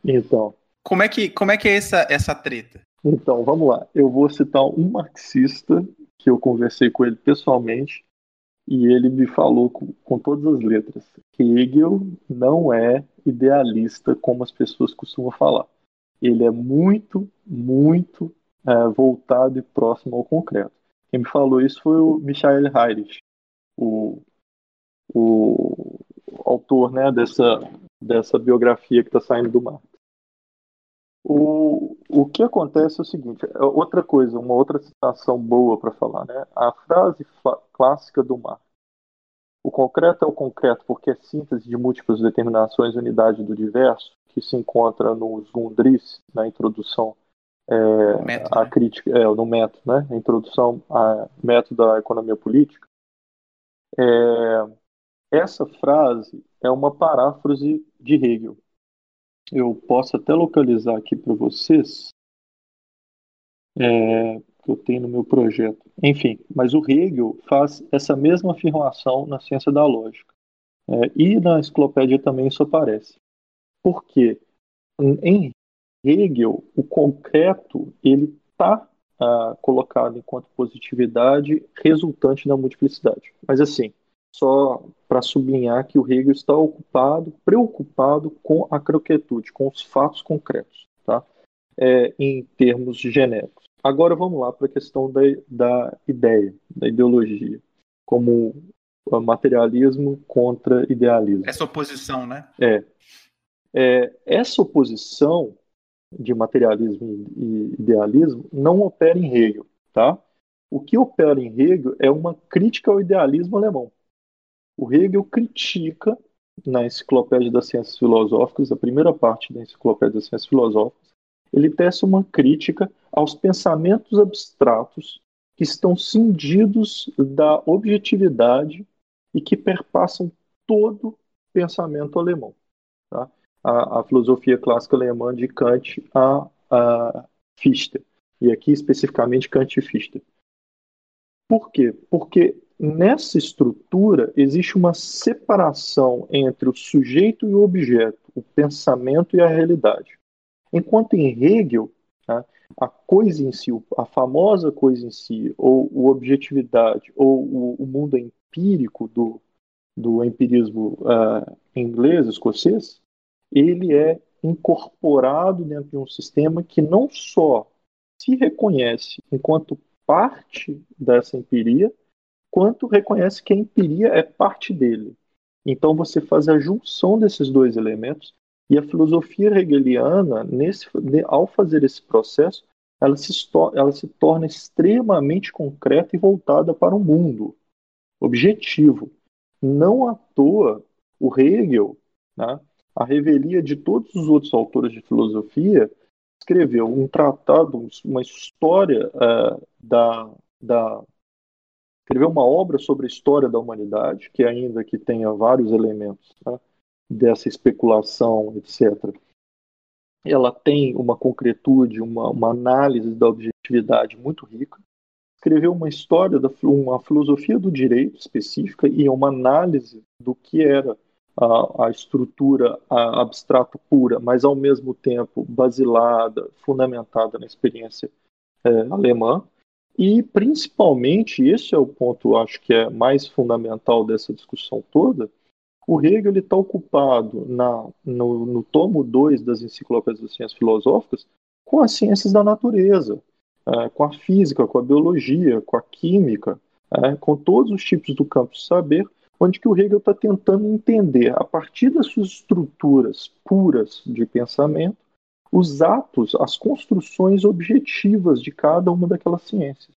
Então. Como é que, como é, que é essa, essa treta? Então, vamos lá. Eu vou citar um marxista que eu conversei com ele pessoalmente e ele me falou com, com todas as letras que Hegel não é idealista como as pessoas costumam falar. Ele é muito, muito é, voltado e próximo ao concreto. Quem me falou isso foi o Michael Heirich, o, o autor né, dessa, dessa biografia que está saindo do Marx. O, o que acontece é o seguinte, é outra coisa, uma outra citação boa para falar, né? A frase clássica do Marx. O concreto é o concreto porque é síntese de múltiplas determinações e unidade do diverso, que se encontra nos Gundris, na introdução é, método, à né? crítica, é, no método, né? A introdução ao método da economia política. É, essa frase é uma paráfrase de Hegel eu posso até localizar aqui para vocês, é, que eu tenho no meu projeto. Enfim, mas o Hegel faz essa mesma afirmação na ciência da lógica. É, e na enciclopédia também isso aparece. Porque em Hegel, o concreto ele está ah, colocado enquanto positividade resultante da multiplicidade. Mas assim, só para sublinhar que o Hegel está ocupado, preocupado com a croquetude, com os fatos concretos. Tá? é, em termos genéricos. Agora vamos lá para a questão da, da ideia, da ideologia, como materialismo contra idealismo. Essa oposição, né? É. é essa oposição de materialismo e idealismo não opera em Hegel, tá? O que opera em Hegel é uma crítica ao idealismo alemão. O Hegel critica na Enciclopédia das Ciências Filosóficas, a primeira parte da Enciclopédia das Ciências Filosóficas, ele tece uma crítica aos pensamentos abstratos que estão cindidos da objetividade e que perpassam todo pensamento alemão. Tá? A, a, filosofia clássica alemã de Kant a, a Fichte, e aqui especificamente Kant e Fichte. Por quê? Porque nessa estrutura existe uma separação entre o sujeito e o objeto, o pensamento e a realidade. Enquanto em Hegel, tá, a coisa em si, a famosa coisa em si, ou o objetividade, ou o, o mundo empírico do, do empirismo uh, inglês, escocês, ele é incorporado dentro de um sistema que não só se reconhece enquanto parte dessa empiria, quanto reconhece que a empiria é parte dele. Então você faz a junção desses dois elementos e a filosofia hegeliana, nesse, ao fazer esse processo, ela se, ela se torna extremamente concreta e voltada para o mundo, objetivo. Não à toa, o Hegel, né, a revelia de todos os outros autores de filosofia, escreveu um tratado, uma história uh, da, da escreveu uma obra sobre a história da humanidade, que ainda que tenha vários elementos né, dessa especulação, etc. Ela tem uma concretude, uma, uma análise da objetividade muito rica. Escreveu uma história, da, uma filosofia do direito específica e uma análise do que era a, a estrutura a, abstrata pura, mas ao mesmo tempo basilada, fundamentada na experiência é, alemã. E, principalmente, esse é o ponto, acho que é mais fundamental dessa discussão toda, o Hegel está ocupado na, no, no tomo 2 das Enciclopédias das Ciências Filosóficas com as ciências da natureza, é, com a física, com a biologia, com a química, é, com todos os tipos do campo de saber, onde que o Hegel está tentando entender, a partir das suas estruturas puras de pensamento, os atos, as construções objetivas de cada uma daquelas ciências.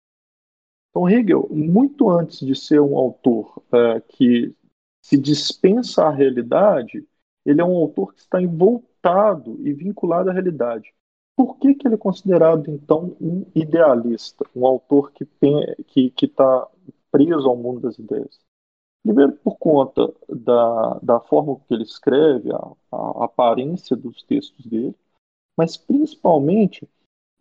Então, Hegel, muito antes de ser um autor é, que se dispensa à realidade, ele é um autor que está voltado e vinculado à realidade. Por que, que ele é considerado, então, um idealista, um autor que está que, que tá preso ao mundo das ideias? Primeiro, por conta da, da forma que ele escreve, a, a aparência dos textos dele, mas principalmente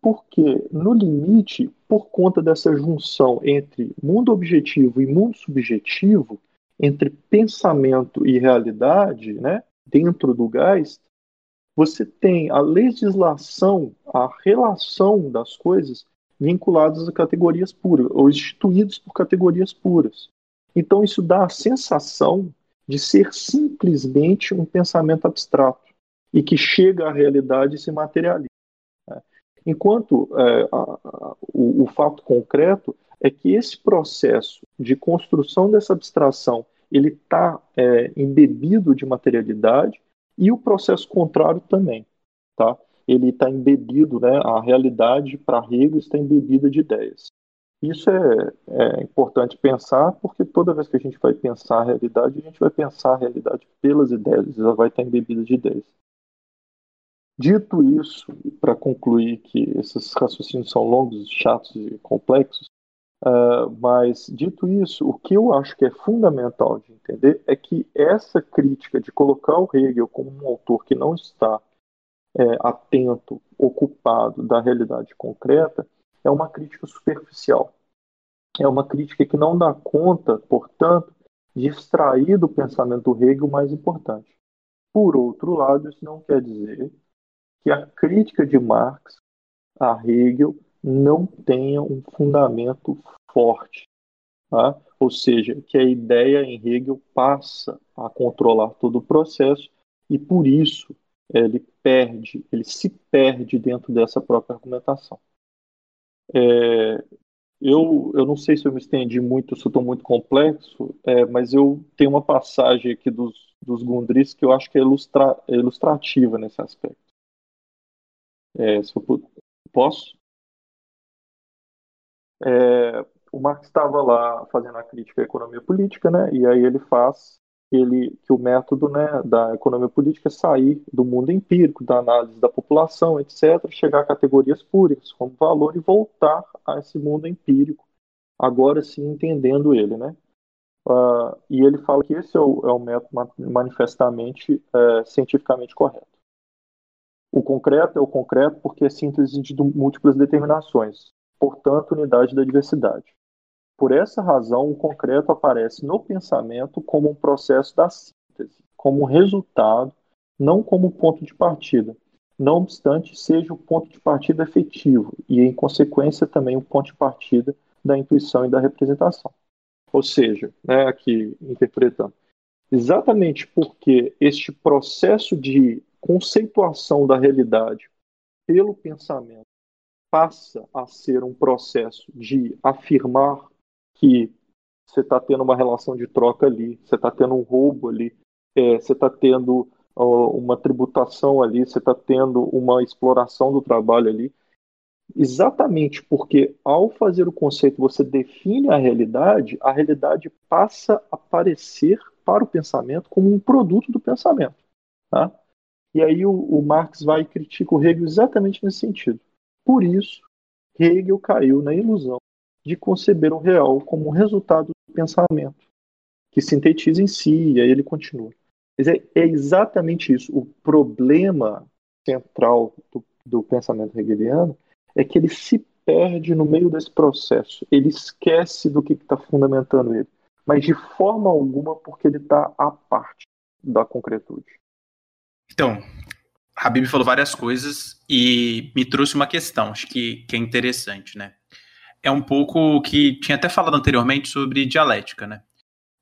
porque, no limite, por conta dessa junção entre mundo objetivo e mundo subjetivo, entre pensamento e realidade, né, dentro do gás, você tem a legislação, a relação das coisas vinculadas a categorias puras, ou instituídas por categorias puras. Então, isso dá a sensação de ser simplesmente um pensamento abstrato e que chega à realidade e se materializa. Né? Enquanto é, a, a, o, o fato concreto é que esse processo de construção dessa abstração ele está é, embebido de materialidade e o processo contrário também, tá? Ele está embebido, né? A realidade para Hegel está embebida de ideias. Isso é, é, importante pensar, porque toda vez que a gente vai pensar a realidade, a gente vai pensar a realidade pelas ideias, ela vai estar embebida de ideias. Dito isso, para concluir que esses raciocínios são longos, chatos e complexos, uh, mas dito isso, o que eu acho que é fundamental de entender é que essa crítica de colocar o Hegel como um autor que não está é, atento, ocupado da realidade concreta, é uma crítica superficial. É uma crítica que não dá conta, portanto, de extrair do pensamento do Hegel o mais importante. Por outro lado, isso não quer dizer que a crítica de Marx a Hegel não tenha um fundamento forte. Tá? Ou seja, que a ideia em Hegel passa a controlar todo o processo e, por isso, ele perde, ele se perde dentro dessa própria argumentação. É, eu, eu não sei se eu me estendi muito, se eu estou muito complexo, é, mas eu tenho uma passagem aqui dos, dos Gundris que eu acho que é, ilustra, é ilustrativa nesse aspecto. É, se eu posso? É, o Marx estava lá fazendo a crítica à economia política, né? E aí ele faz ele, que o método né, da economia política é sair do mundo empírico, da análise da população, etc., chegar a categorias puras como valor e voltar a esse mundo empírico, agora sim entendendo ele. Né? Uh, e ele fala que esse é o, é o método manifestamente é, cientificamente correto. O concreto é o concreto porque é síntese de múltiplas determinações, portanto, unidade da diversidade. Por essa razão, o concreto aparece no pensamento como um processo da síntese, como um resultado, não como ponto de partida. Não obstante, seja o ponto de partida efetivo e, em consequência, também o ponto de partida da intuição e da representação. Ou seja, né, aqui interpretando, exatamente porque este processo de conceituação da realidade pelo pensamento passa a ser um processo de afirmar que você está tendo uma relação de troca ali, você está tendo um roubo ali, é, você está tendo ó, uma tributação ali, você está tendo uma exploração do trabalho ali. Exatamente porque ao fazer o conceito você define a realidade, a realidade passa a aparecer para o pensamento como um produto do pensamento. Tá? E aí o, o Marx vai e critica o Hegel exatamente nesse sentido. Por isso, Hegel caiu na ilusão de conceber o real como resultado do pensamento, que sintetiza em si, e aí ele continua. Mas é, é exatamente isso. O problema central do, do pensamento hegeliano é que ele se perde no meio desse processo. Ele esquece do que está fundamentando ele, mas de forma alguma porque ele está à parte da concretude. Então, Habib falou várias coisas e me trouxe uma questão, acho que, que é interessante, né? é um pouco o que tinha até falado anteriormente sobre dialética, né?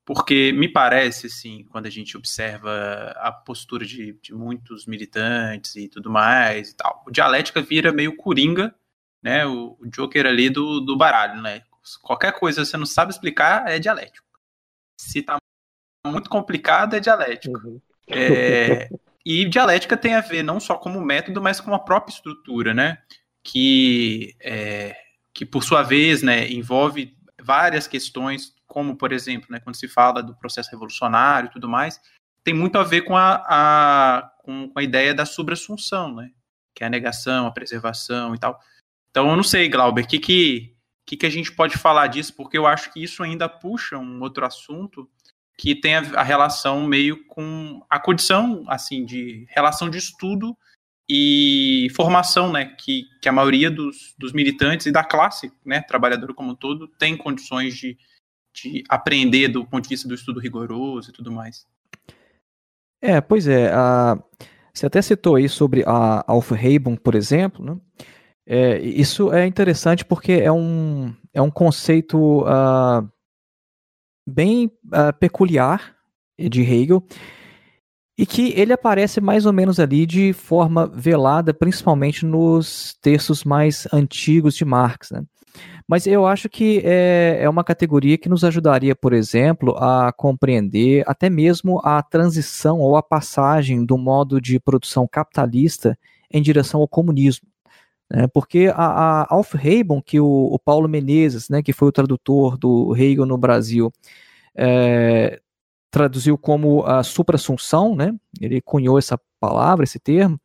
Porque me parece, assim, quando a gente observa a postura de, de muitos militantes e tudo mais e tal, o dialética vira meio coringa, né? O, o Joker ali do, do baralho, né? Qualquer coisa você não sabe explicar é dialético. Se tá muito complicado, é dialético. Uhum. É, e dialética tem a ver não só como método, mas com a própria estrutura, né? Que é, que por sua vez, né, envolve várias questões, como por exemplo, né, quando se fala do processo revolucionário e tudo mais, tem muito a ver com a, a com, a ideia da subassunção, né, que é a negação, a preservação e tal. Então, eu não sei, Glauber, o que, que, que, que a gente pode falar disso, porque eu acho que isso ainda puxa um outro assunto que tem a, relação meio com a condição, assim, de relação de estudo e formação, né, que, que a maioria dos, dos militantes e da classe, né, trabalhadora como um todo, tem condições de, de aprender do ponto de vista do estudo rigoroso e tudo mais. É, pois é, a, você até citou aí sobre a Aufhebung, por exemplo, né, é, isso é interessante porque é um, é um conceito uh, bem uh, peculiar de Hegel, e que ele aparece mais ou menos ali de forma velada, principalmente nos textos mais antigos de Marx. Né? Mas eu acho que é, é uma categoria que nos ajudaria, por exemplo, a compreender até mesmo a transição ou a passagem do modo de produção capitalista em direção ao comunismo. Né? Porque a, a Aufhebung, que o, o, Paulo Menezes, né, que foi o tradutor do Hegel no Brasil, é, traduziu como a supra-assunção, né? Ele cunhou essa palavra, esse termo.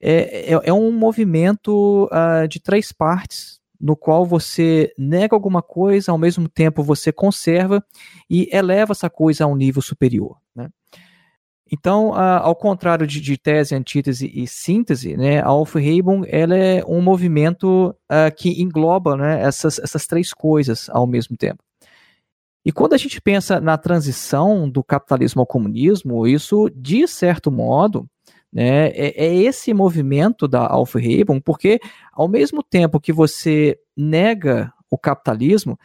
É, é, é um movimento uh, de três partes, no qual você nega alguma coisa, ao mesmo tempo você conserva e eleva essa coisa a um nível superior. Né? Então, ao contrário de, de, tese, antítese e síntese, né, a Aufhebung ela é um movimento uh, que engloba né, essas, essas três coisas ao mesmo tempo. E quando a gente pensa na transição do capitalismo ao comunismo, isso, de certo modo, né, é, é esse movimento da Aufhebung, porque ao mesmo tempo que você nega o capitalismo,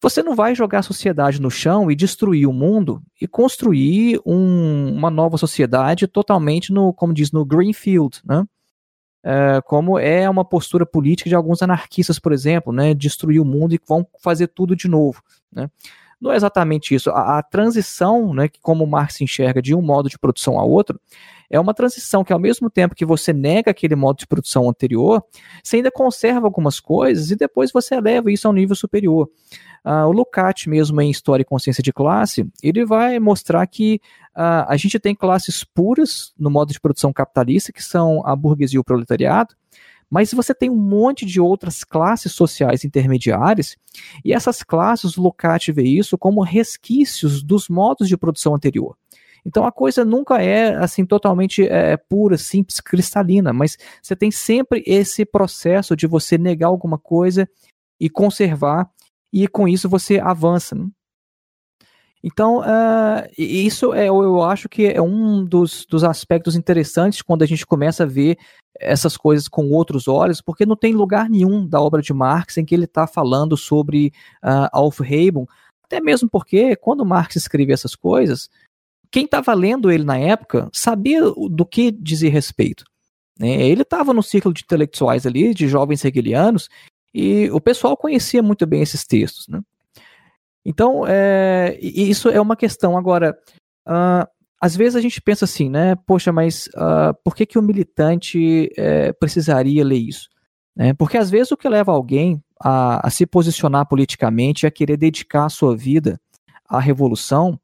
você não vai jogar a sociedade no chão e destruir o mundo e construir um, uma nova sociedade totalmente no, como diz, no Greenfield, né? É, como é uma postura política de alguns anarquistas, por exemplo, né? Destruir o mundo e vão fazer tudo de novo, né? Não é exatamente isso. A, a transição, né, que como Marx enxerga de um modo de produção a outro, é uma transição que, ao mesmo tempo que você nega aquele modo de produção anterior, você ainda conserva algumas coisas e depois você eleva isso a um nível superior. Uh, o Lukács, mesmo em História e Consciência de Classe, ele vai mostrar que uh, a gente tem classes puras no modo de produção capitalista, que são a burguesia e o proletariado, mas você tem um monte de outras classes sociais intermediárias, e essas classes, Lukács vê isso como resquícios dos modos de produção anterior. Então a coisa nunca é assim totalmente é, pura, simples, cristalina, mas você tem sempre esse processo de você negar alguma coisa e conservar e com isso você avança. Né? Então, uh, isso é, eu acho que é um dos, dos aspectos interessantes quando a gente começa a ver essas coisas com outros olhos, porque não tem lugar nenhum da obra de Marx em que ele está falando sobre uh, Aufhebung, até mesmo porque quando Marx escreve essas coisas, quem estava lendo ele na época sabia do que dizia respeito. Né? Ele estava no ciclo de intelectuais ali, de jovens hegelianos, e o pessoal conhecia muito bem esses textos, né? Então, é, isso é uma questão. Agora, uh, às vezes a gente pensa assim, né? Poxa, mas uh, por que, que o militante é, precisaria ler isso? Né? Porque às vezes o que leva alguém a, a se posicionar politicamente, a querer dedicar a sua vida à revolução,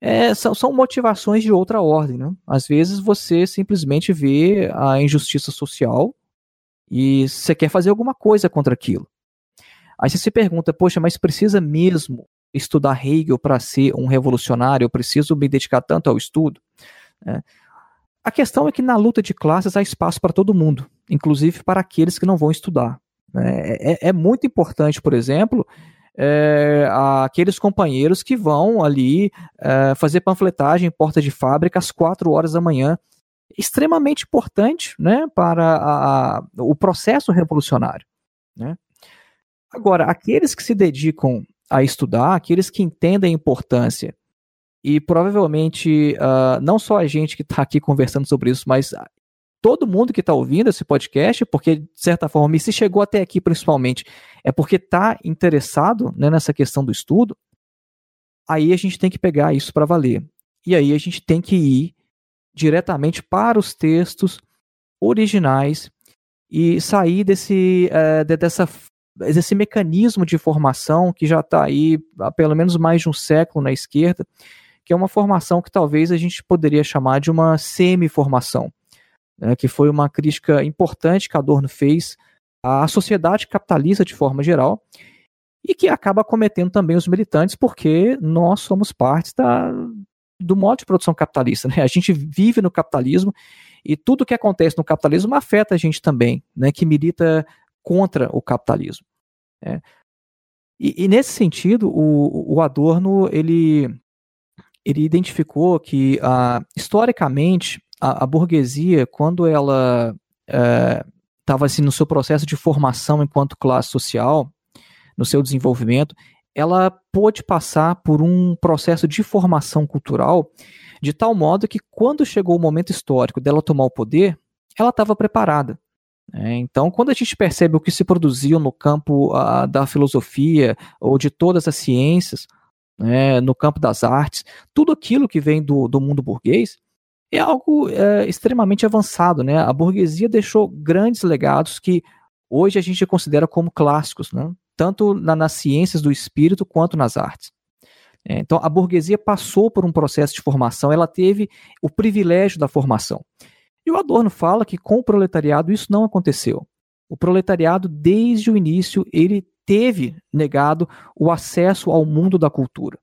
é, são, são, motivações de outra ordem. Né? Às vezes você simplesmente vê a injustiça social e você quer fazer alguma coisa contra aquilo. Aí você se pergunta, poxa, mas precisa mesmo estudar Hegel para ser um revolucionário? Eu preciso me dedicar tanto ao estudo? É. A questão é que na luta de classes há espaço para todo mundo, inclusive para aqueles que não vão estudar. É, é, é muito importante, por exemplo, é, aqueles companheiros que vão ali é, fazer panfletagem em porta de fábrica às quatro horas da manhã extremamente importante né, para a, a, o processo revolucionário. Né? Agora, aqueles que se dedicam a estudar, aqueles que entendem a importância, e provavelmente uh, não só a gente que está aqui conversando sobre isso, mas todo mundo que está ouvindo esse podcast, porque de certa forma, e se chegou até aqui principalmente, é porque está interessado né, nessa questão do estudo, aí a gente tem que pegar isso para valer. E aí a gente tem que ir diretamente para os textos originais e sair desse, uh, dessa, desse mecanismo de formação que já está aí há pelo menos mais de um século na esquerda, que é uma formação que talvez a gente poderia chamar de uma semi-formação, né, que foi uma crítica importante que Adorno fez à sociedade capitalista de forma geral, e que acaba cometendo também os militantes, porque nós somos parte da, do modo de produção capitalista. Né? A gente vive no capitalismo e tudo que acontece no capitalismo afeta a gente também, né, que milita contra o capitalismo. Né? E, e, nesse sentido, o, o, Adorno ele, ele identificou que, uh, historicamente, a, a, burguesia, quando ela estava uh, assim, no seu processo de formação enquanto classe social, no seu desenvolvimento, ela pôde passar por um processo de formação cultural de tal modo que quando chegou o momento histórico dela tomar o poder, ela estava preparada. É, então, quando a gente percebe o que se produziu no campo a, da filosofia ou de todas as ciências, né, no campo das artes, tudo aquilo que vem do, do mundo burguês é algo é, extremamente avançado. Né? A burguesia deixou grandes legados que hoje a gente considera como clássicos. Né? tanto na, nas ciências do espírito quanto nas artes. É, então, a burguesia passou por um processo de formação, ela teve o privilégio da formação. E o Adorno fala que com o proletariado isso não aconteceu. O proletariado, desde o início, ele teve negado o acesso ao mundo da cultura.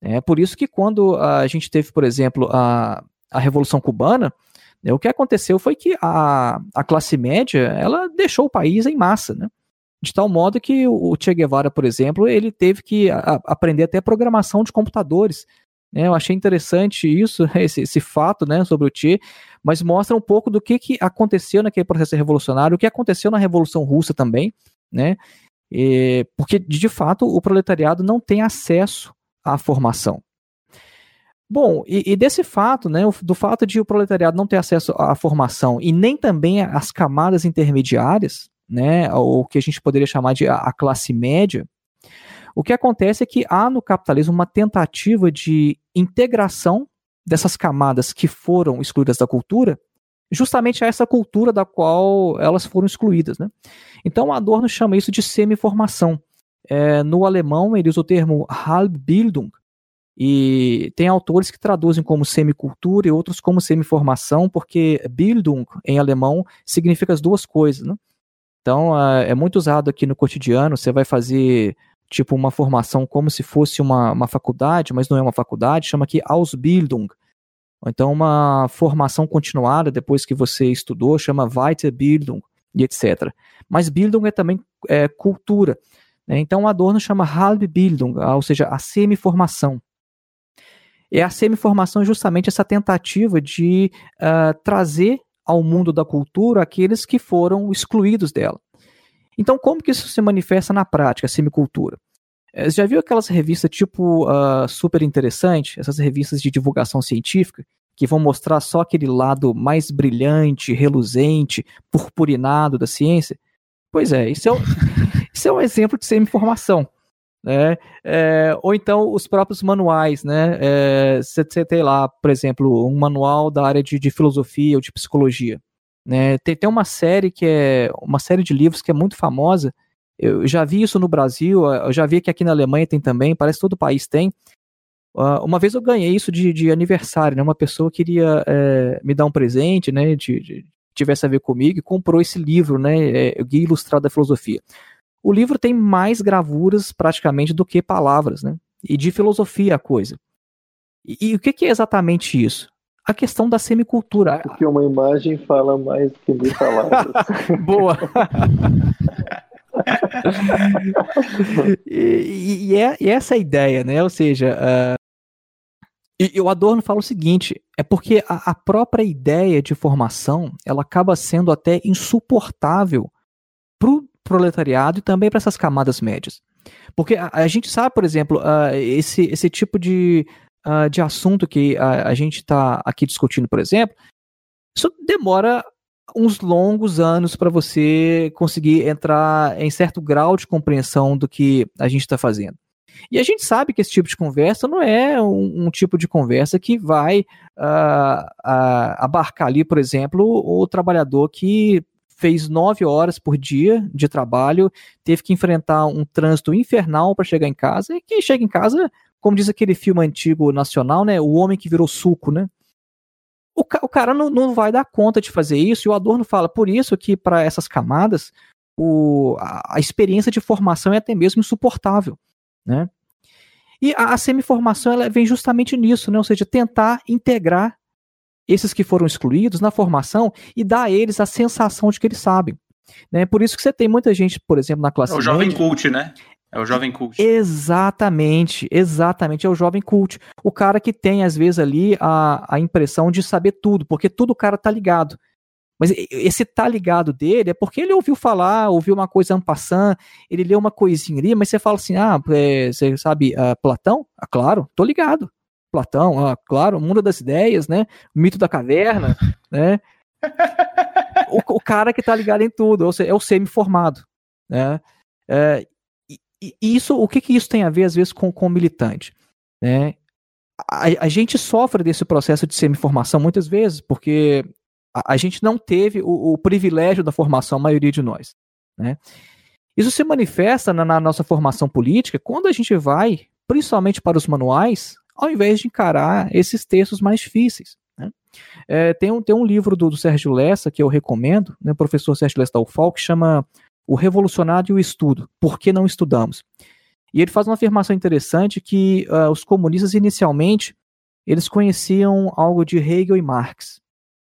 É por isso que quando a gente teve, por exemplo, a, a Revolução Cubana, né, o que aconteceu foi que a, a classe média ela deixou o país em massa. Né? de tal modo que o Che Guevara, por exemplo, ele teve que a, aprender até programação de computadores. Né? Eu achei interessante isso, esse, esse, fato né, sobre o Che, mas mostra um pouco do que, que aconteceu naquele processo revolucionário, o que aconteceu na Revolução Russa também, né? É, porque, de fato, o proletariado não tem acesso à formação. Bom, e, e, desse fato, né, do fato de o proletariado não ter acesso à formação e nem também às camadas intermediárias, né, o que a gente poderia chamar de a, a classe média, o que acontece é que há no capitalismo uma tentativa de integração dessas camadas que foram excluídas da cultura, justamente a essa cultura da qual elas foram excluídas. Né? Então Adorno chama isso de semi-formação. É, no alemão ele usa o termo Halbbildung, e tem autores que traduzem como semicultura e outros como semiformação, porque Bildung, em alemão, significa as duas coisas. Né? Então, é muito usado aqui no cotidiano. Você vai fazer tipo uma formação como se fosse uma, uma faculdade, mas não é uma faculdade, chama aqui Ausbildung. Então, uma formação continuada depois que você estudou, chama Weiterbildung e etc. Mas Bildung é também é, cultura. Né? Então, Adorno chama Halbbildung, ou seja, a semi-formação. E a semi-formação é justamente essa tentativa de uh, trazer ao mundo da cultura aqueles que foram excluídos dela. Então, como que isso se manifesta na prática, a semicultura? Eh, você já viu aquelas revistas tipo uh, super interessante, essas revistas de divulgação científica, que vão mostrar só aquele lado mais brilhante, reluzente, purpurinado da ciência? Pois é, isso é, um, isso é um exemplo de semi-formação. Né? É, ou então os próprios manuais, né? Você é, tem lá, por exemplo, um manual da área de, de filosofia ou de psicologia. Né? Tem, tem uma série que é uma série de livros que é muito famosa. Eu já vi isso no Brasil, eu já vi que aqui na Alemanha tem também, parece que todo país tem. Uh, uma vez eu ganhei isso de, de aniversário, né? Uma pessoa queria é, me dar um presente, né? De, de, tivesse a ver comigo e comprou esse livro, né? É, Guia Ilustrado da Filosofia. O livro tem mais gravuras praticamente do que palavras, né? E de filosofia a coisa. E, e o que, que, é exatamente isso? A questão da semicultura. Porque uma imagem fala mais do que mil palavras. Boa! e, e, é, e, essa é a ideia, né? Ou seja, uh, e o Adorno fala o seguinte: é porque a, a, própria ideia de formação ela acaba sendo até insuportável pro proletariado e também para essas camadas médias. Porque a, a gente sabe, por exemplo, uh, esse, esse tipo de, uh, de assunto que a, a gente está aqui discutindo, por exemplo, isso demora uns longos anos para você conseguir entrar em certo grau de compreensão do que a gente está fazendo. E a gente sabe que esse tipo de conversa não é um, um tipo de conversa que vai uh, uh, abarcar ali, por exemplo, o trabalhador que fez nove horas por dia de trabalho, teve que enfrentar um trânsito infernal para chegar em casa, e que chega em casa, como diz aquele filme antigo nacional, né? O homem que virou suco, né? O, o cara não, não vai dar conta de fazer isso, e o Adorno fala, por isso que para essas camadas, o, a, a, experiência de formação é até mesmo insuportável, né? E a, a semiformação ela vem justamente nisso, né? Ou seja, tentar integrar esses que foram excluídos na formação e dar a eles a sensação de que eles sabem. Né? Por isso que você tem muita gente, por exemplo, na classe. É o jovem média, cult, né? É o jovem cult. Exatamente, exatamente, é o jovem cult. O cara que tem, às vezes, ali a, a impressão de saber tudo, porque tudo o cara tá ligado. Mas esse tá ligado dele é porque ele ouviu falar, ouviu uma coisa ampassando, ele leu uma coisinha ali, mas você fala assim, ah, é, você sabe uh, Platão? Ah, claro, tô ligado. Platão, ah, claro, o mundo das ideias, né? O mito da caverna, né? O, o, cara que tá ligado em tudo, ou seja, é o semi-formado, né? É, e, e, isso, o que que isso tem a ver, às vezes, com, com o militante, né? A, a gente sofre desse processo de semi-formação muitas vezes, porque a, a gente não teve o, o, privilégio da formação, a maioria de nós, né? Isso se manifesta na, na nossa formação política quando a gente vai, principalmente para os manuais, ao invés de encarar esses textos mais difíceis. Né? É, tem, um, tem um livro do, do, Sérgio Lessa que eu recomendo, né, professor Sérgio Lessa da UFAL, que chama O Revolucionário e o Estudo, Por que não estudamos? E ele faz uma afirmação interessante que uh, os comunistas inicialmente eles conheciam algo de Hegel e Marx.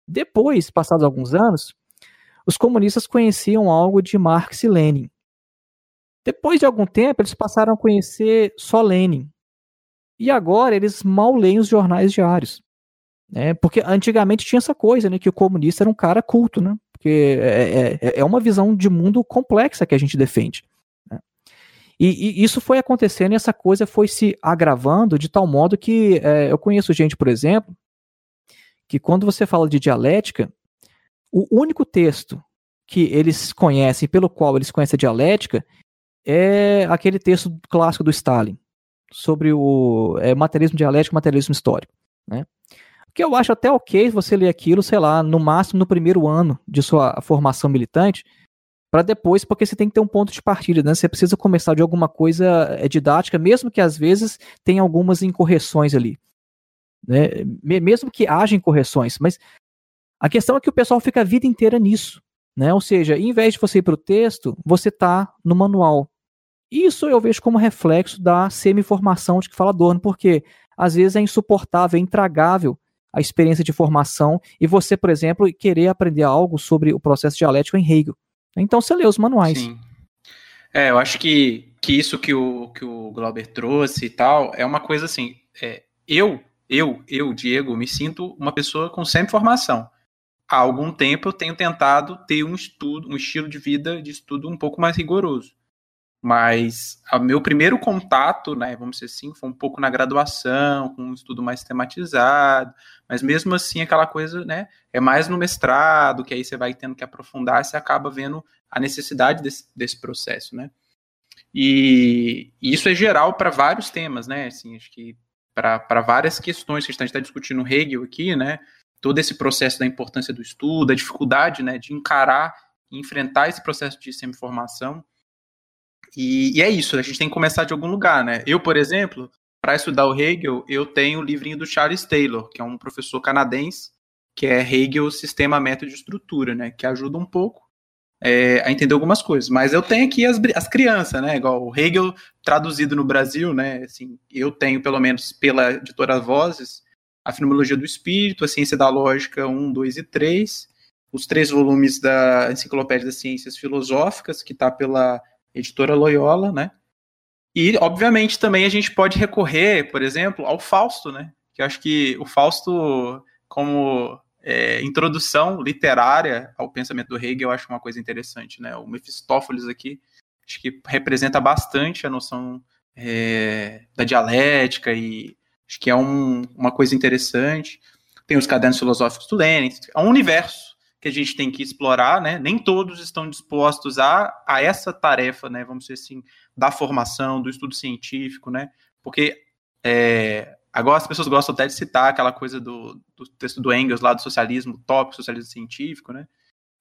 Depois, passados alguns anos, os comunistas conheciam algo de Marx e Lenin. Depois de algum tempo, eles passaram a conhecer só Lenin. E agora eles mal leem os jornais diários. Né? Porque antigamente tinha essa coisa, né? Que o comunista era um cara culto, né? Porque é, é, é, é uma visão de mundo complexa que a gente defende. Né? E, e, isso foi acontecendo e essa coisa foi se agravando de tal modo que é, eu conheço gente, por exemplo, que quando você fala de dialética, o único texto que eles conhecem, pelo qual eles conhecem a dialética, é aquele texto clássico do Stalin, sobre o é, materialismo dialético e materialismo histórico. Né? Que eu acho até ok você ler aquilo, sei lá, no máximo no primeiro ano de sua formação militante, para depois, porque você tem que ter um ponto de partida, né? Você precisa começar de alguma coisa é, didática, mesmo que às vezes tenha algumas incorreções ali. Né? Mesmo que haja incorreções, mas a questão é que o pessoal fica a vida inteira nisso. Né? Ou seja, em vez de você ir para o texto, você está no manual. Isso eu vejo como reflexo da semi-formação de que fala Adorno, porque às vezes é insuportável, é intragável a experiência de formação e você, por exemplo, querer aprender algo sobre o processo dialético em Hegel. Então você lê os manuais. Sim. É, eu acho que, que isso que o, que o Glauber trouxe e tal é uma coisa assim. É, eu, eu, eu, Diego, me sinto uma pessoa com sempre formação. Há algum tempo eu tenho tentado ter um estudo, um estilo de vida de estudo um pouco mais rigoroso. Mas o meu primeiro contato, né, vamos dizer assim, foi um pouco na graduação, com um estudo mais tematizado, mas mesmo assim aquela coisa, né, é mais no mestrado, que aí você vai tendo que aprofundar, você acaba vendo a necessidade desse, desse processo, né. E, e isso é geral para vários temas, né, assim, acho que para várias questões que a gente está discutindo Hegel aqui, né, todo esse processo da importância do estudo, a dificuldade, né, de encarar enfrentar esse processo de semi-formação, e, e, é isso, a gente tem que começar de algum lugar, né? Eu, por exemplo, para estudar o Hegel, eu tenho o livrinho do Charles Taylor, que é um professor canadense, que é Hegel Sistema, Método e Estrutura, né? Que ajuda um pouco é, a entender algumas coisas. Mas eu tenho aqui as, as crianças, né? Igual o Hegel traduzido no Brasil, né? Assim, eu tenho, pelo menos pela editora Vozes, a Fenomenologia do Espírito, a Ciência da Lógica 1, 2 e 3, os três volumes da Enciclopédia das Ciências Filosóficas, que está pela editora Loyola, né? E, obviamente, também a gente pode recorrer, por exemplo, ao Fausto, né? Que eu acho que o Fausto, como é, introdução literária ao pensamento do Hegel, eu acho uma coisa interessante, né? O Mephistófeles aqui, acho que representa bastante a noção é, da dialética e acho que é um, uma coisa interessante. Tem os cadernos filosóficos do Lenin, é um universo que a gente tem que explorar, né? Nem todos estão dispostos a, a essa tarefa, né? Vamos dizer assim, da formação, do estudo científico, né? Porque é, agora as pessoas gostam até de citar aquela coisa do, do texto do Engels lá do socialismo tópico, socialismo científico, né?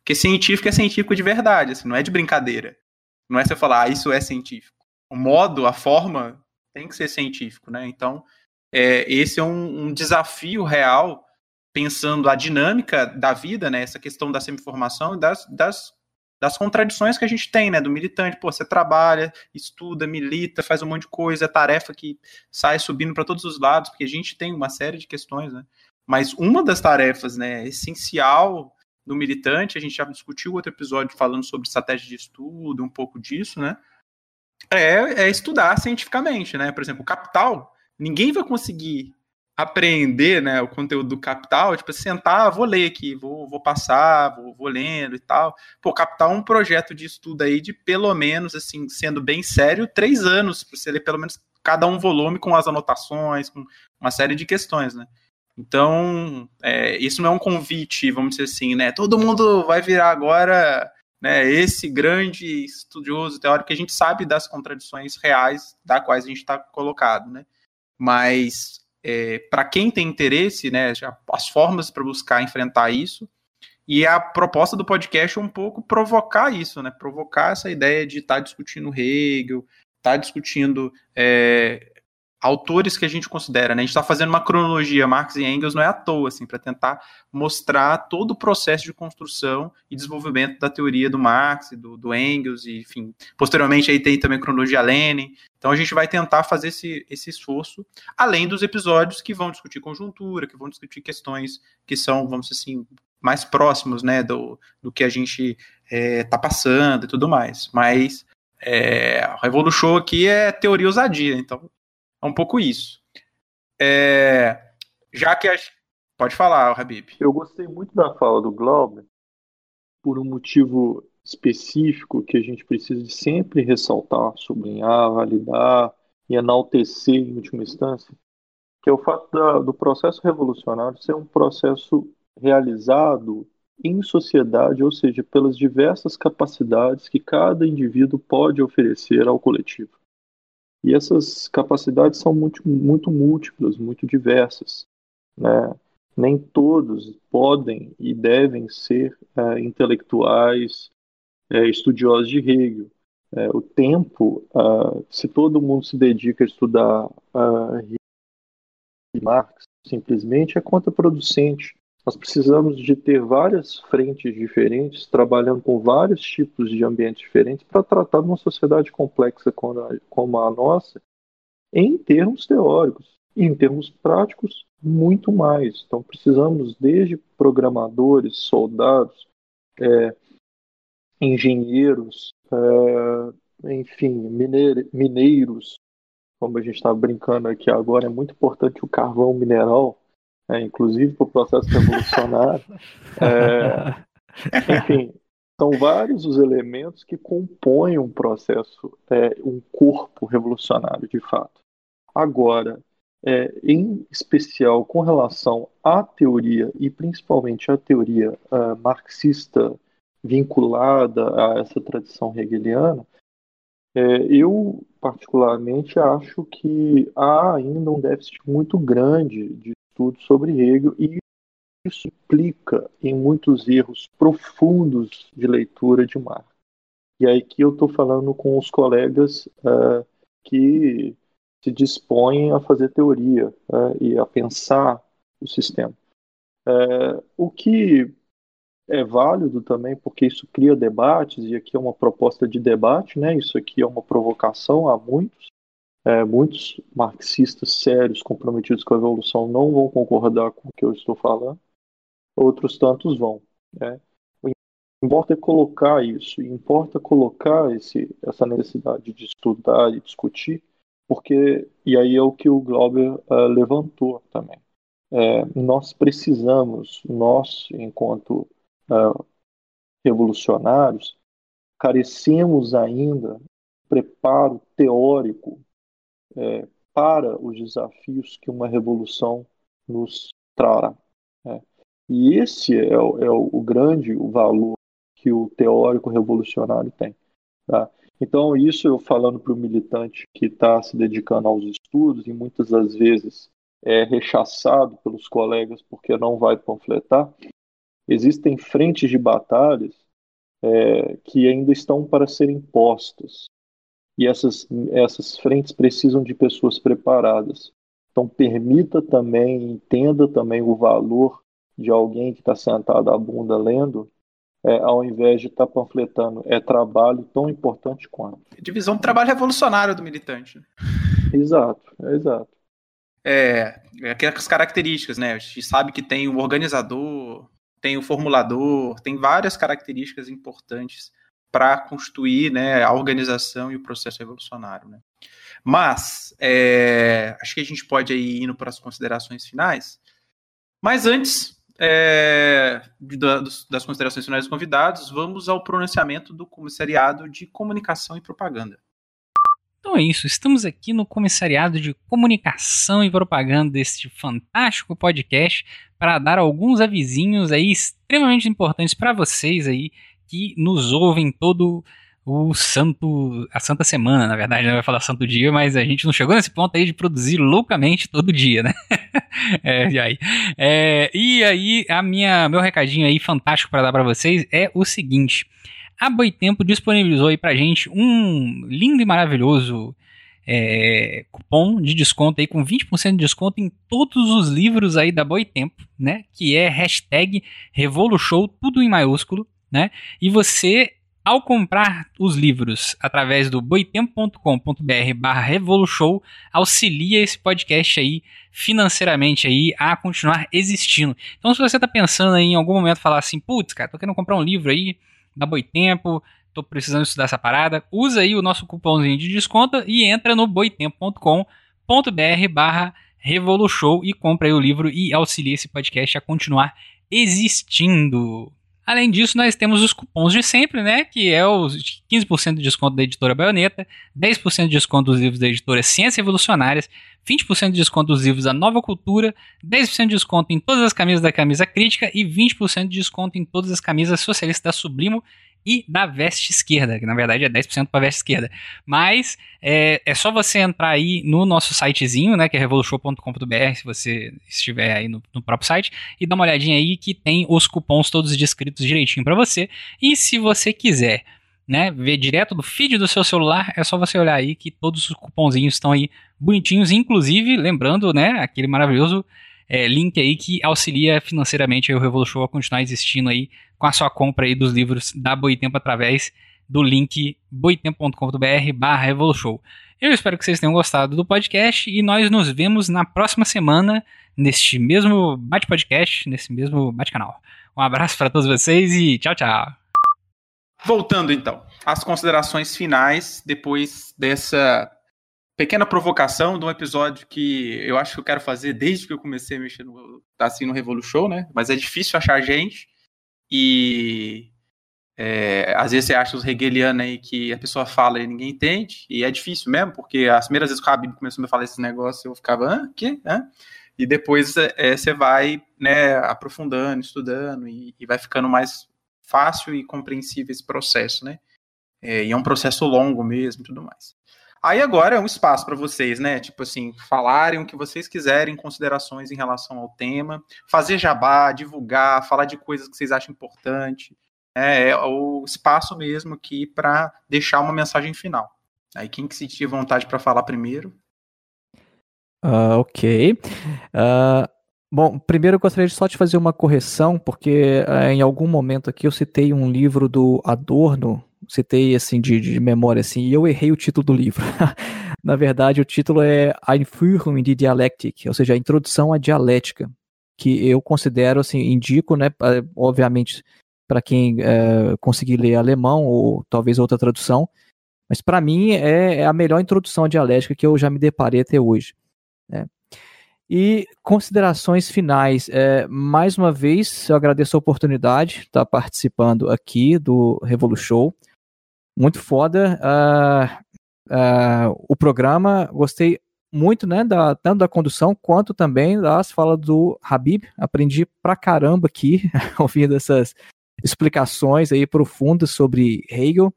Porque científico é científico de verdade, assim, não é de brincadeira. Não é você falar, ah, isso é científico. O modo, a forma tem que ser científico, né? Então, é, esse é um, um desafio real pensando a dinâmica da vida, né, essa questão da semiformação e das, das, das contradições que a gente tem, né, do militante, pô, você trabalha, estuda, milita, faz um monte de coisa, é tarefa que sai subindo para todos os lados, porque a gente tem uma série de questões, né, mas uma das tarefas, né, essencial do militante, a gente já discutiu outro episódio falando sobre estratégia de estudo, um pouco disso, né, é, é estudar cientificamente, né, por exemplo, o capital, ninguém vai conseguir apreender né, o conteúdo do Capital, tipo, sentar, vou ler aqui, vou, vou passar, vou, vou lendo e tal. Pô, Capital é um projeto de estudo aí de pelo menos, assim, sendo bem sério, três anos, para você ler pelo menos cada um volume com as anotações, com uma série de questões, né? Então, é, isso não é um convite, vamos dizer assim, né? Todo mundo vai virar agora né, esse grande estudioso teórico que a gente sabe das contradições reais da quais a gente está colocado, né? Mas é, para quem tem interesse, né, as formas para buscar enfrentar isso. E a proposta do podcast é um pouco provocar isso, né? Provocar essa ideia de estar tá discutindo Hegel, estar tá discutindo é, autores que a gente considera, né? A gente está fazendo uma cronologia, Marx e Engels não é à toa, assim, para tentar mostrar todo o processo de construção e desenvolvimento da teoria do Marx, do, do Engels, e, enfim, posteriormente aí tem também a cronologia Lenin. Então a gente vai tentar fazer esse, esse esforço, além dos episódios que vão discutir conjuntura, que vão discutir questões que são, vamos dizer assim, mais próximos, né, do, do que a gente é, tá passando e tudo mais. Mas é, o Revolution aqui é teoria ousadia, então é um pouco isso. É, já que as... Pode falar, Habib. Eu gostei muito da fala do Glauber por um motivo específico que a gente precisa de sempre ressaltar, sublinhar, validar e enaltecer em última instância, que é o fato da, do processo revolucionário ser um processo realizado em sociedade, ou seja, pelas diversas capacidades que cada indivíduo pode oferecer ao coletivo. E essas capacidades são muito, muito múltiplas, muito diversas. Né? Nem todos podem e devem ser é, intelectuais, é, estudiosos de Hegel. É, o tempo, uh, se todo mundo se dedica a estudar uh, Marx, simplesmente é contraproducente. Nós precisamos de ter várias frentes diferentes, trabalhando com vários tipos de ambientes diferentes para tratar de uma sociedade complexa como a nossa, em termos teóricos e em termos práticos muito mais. Então precisamos desde programadores, soldados, é, engenheiros, é, enfim, mineiro, mineiros, como a gente está brincando aqui agora, é muito importante o carvão mineral é, inclusive para o processo revolucionário. é, enfim, são vários os elementos que compõem um processo, é, um corpo revolucionário, de fato. Agora, é, em especial com relação à teoria, e principalmente à teoria uh, marxista vinculada a essa tradição hegeliana, é, eu particularmente acho que há ainda um déficit muito grande de estudo sobre Hegel e isso implica em muitos erros profundos de leitura de Marx. E aí que eu estou falando com os colegas uh, que se dispõem a fazer teoria uh, e a pensar o sistema. Uh, o que é válido também, porque isso cria debates, e aqui é uma proposta de debate, né? isso aqui é uma provocação a muitos, é, muitos marxistas sérios, comprometidos com a evolução, não vão concordar com o que eu estou falando, outros tantos vão. Né? Importa é colocar isso, importa colocar esse, essa necessidade de estudar e discutir, porque, e aí é o que o Glauber uh, levantou também. É, nós precisamos, nós, enquanto uh, revolucionários, carecemos ainda preparo teórico é, para os desafios que uma revolução nos trará. Né? E esse é, o, é o grande o valor que o teórico revolucionário tem. Tá? Então, isso eu falando para o militante que está se dedicando aos estudos e muitas das vezes é rechaçado pelos colegas porque não vai panfletar, existem frentes de batalhas é, que ainda estão para serem postas e essas, essas frentes precisam de pessoas preparadas. Então, permita também, entenda também o valor de alguém que está sentado à bunda lendo, é, ao invés de estar tá panfletando. É trabalho tão importante quanto. Divisão do trabalho revolucionário do militante. Né? Exato, é exato. É, é aquelas características, né? A gente sabe que tem o organizador, tem o formulador, tem várias características importantes para constituir né, a organização e o processo revolucionário. Né? Mas, é, acho que a gente pode ir indo para as considerações finais. Mas antes é, das considerações finais dos convidados, vamos ao pronunciamento do Comissariado de Comunicação e Propaganda. Então é isso, estamos aqui no Comissariado de Comunicação e Propaganda deste fantástico podcast para dar alguns avisinhos aí extremamente importantes para vocês aí que nos ouvem todo o santo, a santa semana, na verdade, não vai falar santo dia, mas a gente não chegou nesse ponto aí de produzir loucamente todo dia, né? é, e aí, é, e aí a minha, meu recadinho aí fantástico para dar para vocês é o seguinte: a Boitempo disponibilizou aí pra gente um lindo e maravilhoso é, cupom de desconto aí com 20% de desconto em todos os livros aí da Boitempo, né? Que é hashtag Revolution, tudo em maiúsculo né? E você, ao comprar os livros através do boitempo.com.br barra Revolution, auxilia esse podcast aí financeiramente aí a continuar existindo. Então, se você está pensando aí em algum momento falar assim, putz, cara, tô querendo comprar um livro aí da Boitempo, tô precisando estudar essa parada, usa aí o nosso cupomzinho de desconto e entra no boitempo.com.br barra Revolution e compra aí o livro e auxilia esse podcast a continuar existindo. Além disso, nós temos os cupons de sempre, né? Que é os 15% de desconto da editora Baioneta, 10% de desconto dos livros da editora Ciências Revolucionárias, 20% de desconto dos livros da Nova Cultura, 10% de desconto em todas as camisas da Camisa Crítica e 20% de desconto em todas as camisas socialistas da Sublimo e da veste esquerda, que na verdade é 10% para a veste esquerda. Mas é, é só você entrar aí no nosso sitezinho, né, que é revolution.com.br, se você estiver aí no, no, próprio site, e dá uma olhadinha aí que tem os cupons todos descritos direitinho para você. E se você quiser né, ver direto do feed do seu celular, é só você olhar aí que todos os cupomzinhos estão aí bonitinhos, inclusive, lembrando, né, aquele maravilhoso é, link aí que auxilia financeiramente o Revolution a continuar existindo aí com a sua compra aí dos livros da Boitempo através do link boitempo.com.br barra Revolution. Eu espero que vocês tenham gostado do podcast e nós nos vemos na próxima semana neste mesmo bate-podcast, nesse mesmo bate-canal. Um abraço para todos vocês e tchau, tchau. Voltando então, às considerações finais depois dessa pequena provocação de um episódio que eu acho que eu quero fazer desde que eu comecei a mexer no, tá assim, no Revolution, né? Mas é difícil achar gente e é, às vezes você acha os hegelianos aí que a pessoa fala e ninguém entende, e é difícil mesmo, porque as primeiras vezes que o Habib começou a me falar esses negócios, eu ficava, hã? Que? Hã? E depois é, você vai né, aprofundando, estudando, e, e, vai ficando mais fácil e compreensível esse processo, né? É, e é um processo longo mesmo e tudo mais. Aí agora é um espaço para vocês, né? Tipo assim, falarem o que vocês quiserem, considerações em relação ao tema, fazer jabá, divulgar, falar de coisas que vocês acham importante. É, é o espaço mesmo aqui para deixar uma mensagem final. Aí quem que sentir vontade para falar primeiro? Uh, ok. Uh, bom, primeiro eu gostaria de só de fazer uma correção, porque uh, em algum momento aqui eu citei um livro do Adorno, citei assim de, de memória assim, e eu errei o título do livro. Na verdade, o título é Einführung in die Dialektik, ou seja, a introdução à dialética, que eu considero assim, indico, né, obviamente para quem é, conseguir ler alemão ou talvez outra tradução, mas para mim é, é, a melhor introdução à dialética que eu já me deparei até hoje. Né? E considerações finais. É, mais uma vez, eu agradeço a oportunidade de estar participando aqui do Revolution. Muito foda uh, uh, o programa. Gostei muito, né, da, tanto da condução quanto também das falas do Habib. Aprendi pra caramba aqui, ouvindo essas explicações aí profundas sobre Hegel.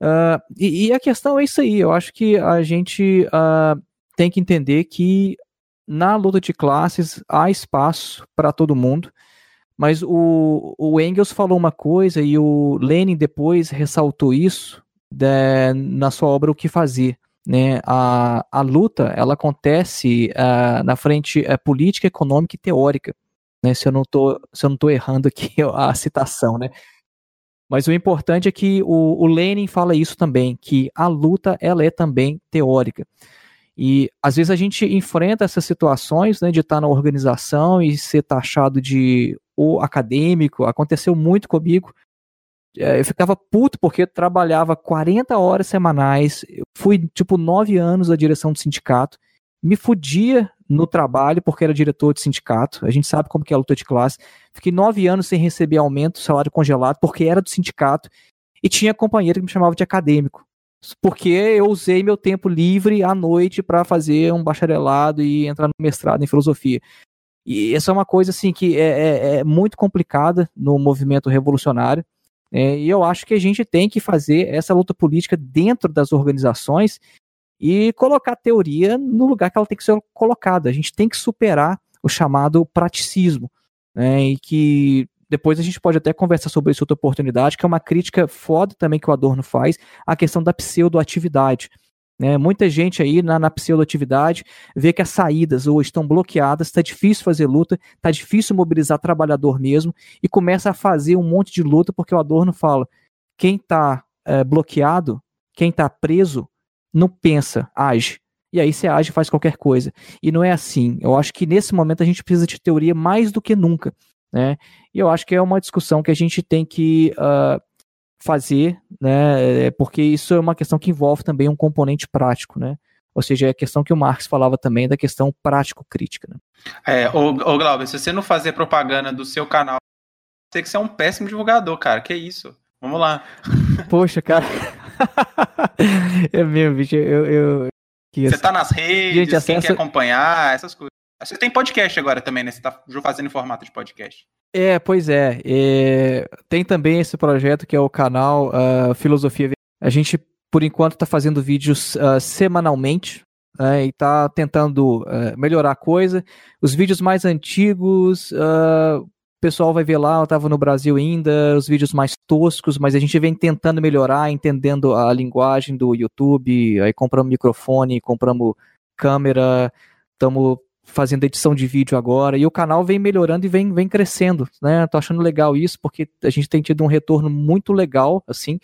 Uh, e, e, a questão é isso aí. Eu acho que a gente tem que entender que na luta de classes há espaço para todo mundo. Mas o, o Engels falou uma coisa e o Lenin depois ressaltou isso de, na sua obra O que Fazer. Né? A, a luta ela acontece uh, na frente uh, política, econômica e teórica. Né? Se eu não estou se eu não errando aqui a citação, né? Mas o importante é que o, o Lenin fala isso também, que a luta ela é também teórica. E às vezes a gente enfrenta essas situações né, de estar na organização e ser taxado de o acadêmico. Aconteceu muito comigo. É, eu ficava puto porque trabalhava 40 horas semanais, fui tipo nove anos da direção do sindicato, me fudia no trabalho porque era diretor de sindicato. A gente sabe como que é a luta de classe. Fiquei nove anos sem receber aumento, salário congelado, porque era do sindicato. E tinha companheiro que me chamava de acadêmico porque eu usei meu tempo livre à noite para fazer um bacharelado e entrar no mestrado em filosofia. E essa é uma coisa assim que é, é, é muito complicada no movimento revolucionário. É, e eu acho que a gente tem que fazer essa luta política dentro das organizações e colocar a teoria no lugar que ela tem que ser colocada. A gente tem que superar o chamado praticismo, né, e que depois a gente pode até conversar sobre isso outra oportunidade, que é uma crítica foda também que o Adorno faz, a questão da pseudoatividade. Né? Muita gente aí na, na pseudoatividade vê que as saídas ou estão bloqueadas, está difícil fazer luta, está difícil mobilizar trabalhador mesmo, e começa a fazer um monte de luta, porque o Adorno fala: quem está é, bloqueado, quem está preso, não pensa, age. E aí você age e faz qualquer coisa. E não é assim. Eu acho que nesse momento a gente precisa de teoria mais do que nunca. Né? E eu acho que é uma discussão que a gente tem que uh, fazer, né? É, porque isso é uma questão que envolve também um componente prático, né? Ou seja, é a questão que o Marx falava também da questão prático-crítica. Né? É, ô, ô Glauber, se você não fazer propaganda do seu canal, tem que ser um péssimo divulgador, cara. Que isso? Vamos lá. Poxa, cara. é mesmo, bicho. Eu, eu... Você tá nas redes, Gente, quem acessa... quer acompanhar, essas coisas. Você tem podcast agora também, né? Você tá fazendo em formato de podcast. É, pois é. é. Tem também esse projeto que é o canal uh, Filosofia. A gente, por enquanto, está fazendo vídeos uh, semanalmente né, e está tentando uh, melhorar a coisa. Os vídeos mais antigos, o pessoal vai ver lá, eu estava no Brasil ainda, os vídeos mais toscos, mas a gente vem tentando melhorar, entendendo a linguagem do YouTube, aí compramos microfone, compramos câmera, estamos fazendo edição de vídeo agora, e o canal vem melhorando e vem, vem crescendo, né? Tô achando legal isso, porque a gente tem tido um retorno muito legal, assim,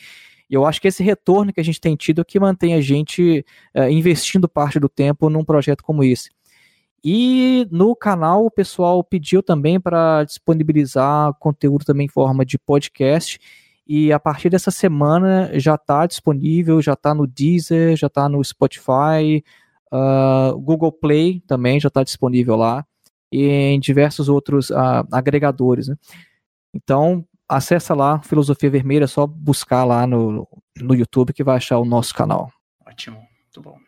e eu acho que esse retorno que a gente tem tido é que mantém a gente uh, investindo parte do tempo num projeto como esse. E no canal o pessoal pediu também para disponibilizar conteúdo também em forma de podcast. E a partir dessa semana já está disponível, já está no Deezer, já está no Spotify, Uh, Google Play também já está disponível lá e em diversos outros uh, agregadores. Né? Então, acessa lá, Filosofia Vermelha, é só buscar lá no, no YouTube que vai achar o nosso canal. Ótimo, muito bom.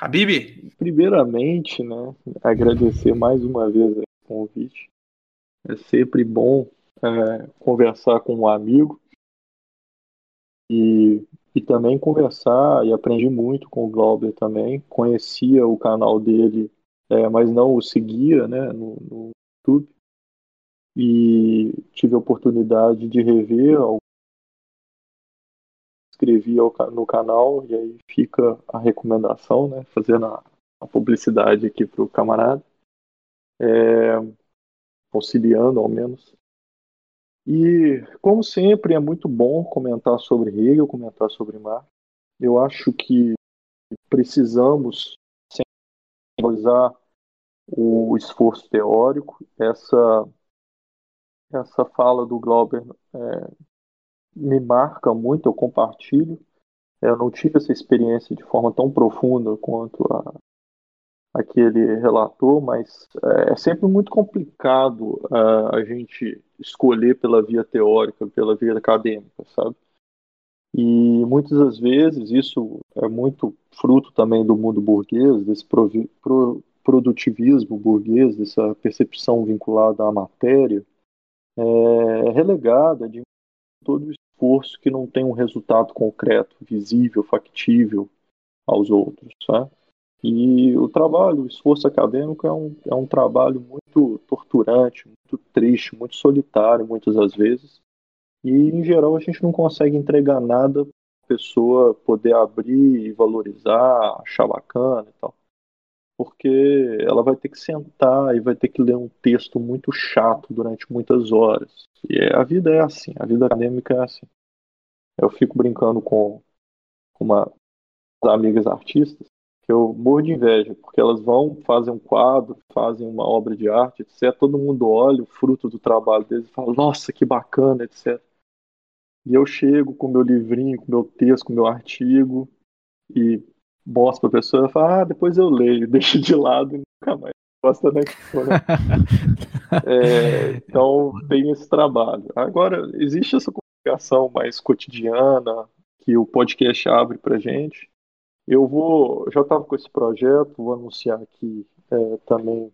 Habib? Primeiramente, né, agradecer mais uma vez o convite. É sempre bom é, conversar com um amigo e e também conversar e aprendi muito com o Glauber também. Conhecia o canal dele, é, mas não o seguia né, no, no YouTube. E tive a oportunidade de rever, escrevi no canal, e aí fica a recomendação, né, fazendo a, a publicidade aqui para o camarada, é, auxiliando ao menos. E, como sempre, é muito bom comentar sobre Hegel, comentar sobre Marx. Eu acho que precisamos usar o esforço teórico. Essa, essa fala do Glauber é, me marca muito, eu compartilho. Eu não tive essa experiência de forma tão profunda quanto a, aquele relator, mas é, é sempre muito complicado uh, a gente escolher pela via teórica, pela via acadêmica, sabe? E muitas das vezes isso é muito fruto também do mundo burguês, desse pro, pro, produtivismo burguês, dessa percepção vinculada à matéria, é relegada de todo o esforço que não tem um resultado concreto, visível, factível aos outros, sabe? E o trabalho, o esforço acadêmico é um, é um trabalho muito torturante, muito triste, muito solitário, muitas das vezes. E, em geral, a gente não consegue entregar nada para a pessoa poder abrir e valorizar, achar bacana e tal. Porque ela vai ter que sentar e vai ter que ler um texto muito chato durante muitas horas. E a vida é assim, a vida acadêmica é assim. Eu fico brincando com uma das amigas artistas eu morro de inveja, porque elas vão, fazem um quadro, fazem uma obra de arte, etc. Todo mundo olha o fruto do trabalho deles e fala, nossa, que bacana, etc. E eu chego com meu livrinho, com meu texto, com meu artigo, e mostro para a pessoa e falo, ah, depois eu leio, deixo de lado e nunca mais gosta da é, Então tem esse trabalho. Agora, existe essa comunicação mais cotidiana que o podcast abre para gente, eu vou, já estava com esse projeto, vou anunciar aqui é, também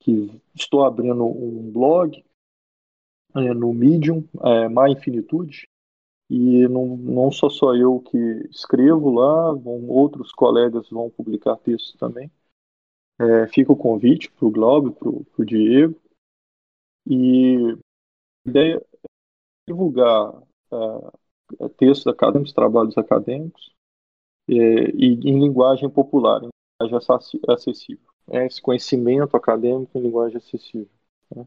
que estou abrindo um blog é, no Medium, é, Infinitude, e não, não sou só eu que escrevo lá, vão, outros colegas vão publicar textos também. É, fica o convite para o Globo, para o Diego. E a ideia é divulgar é, textos acadêmicos, trabalhos acadêmicos, é, e em linguagem popular, em linguagem acessível. É, esse conhecimento acadêmico em linguagem acessível. Né?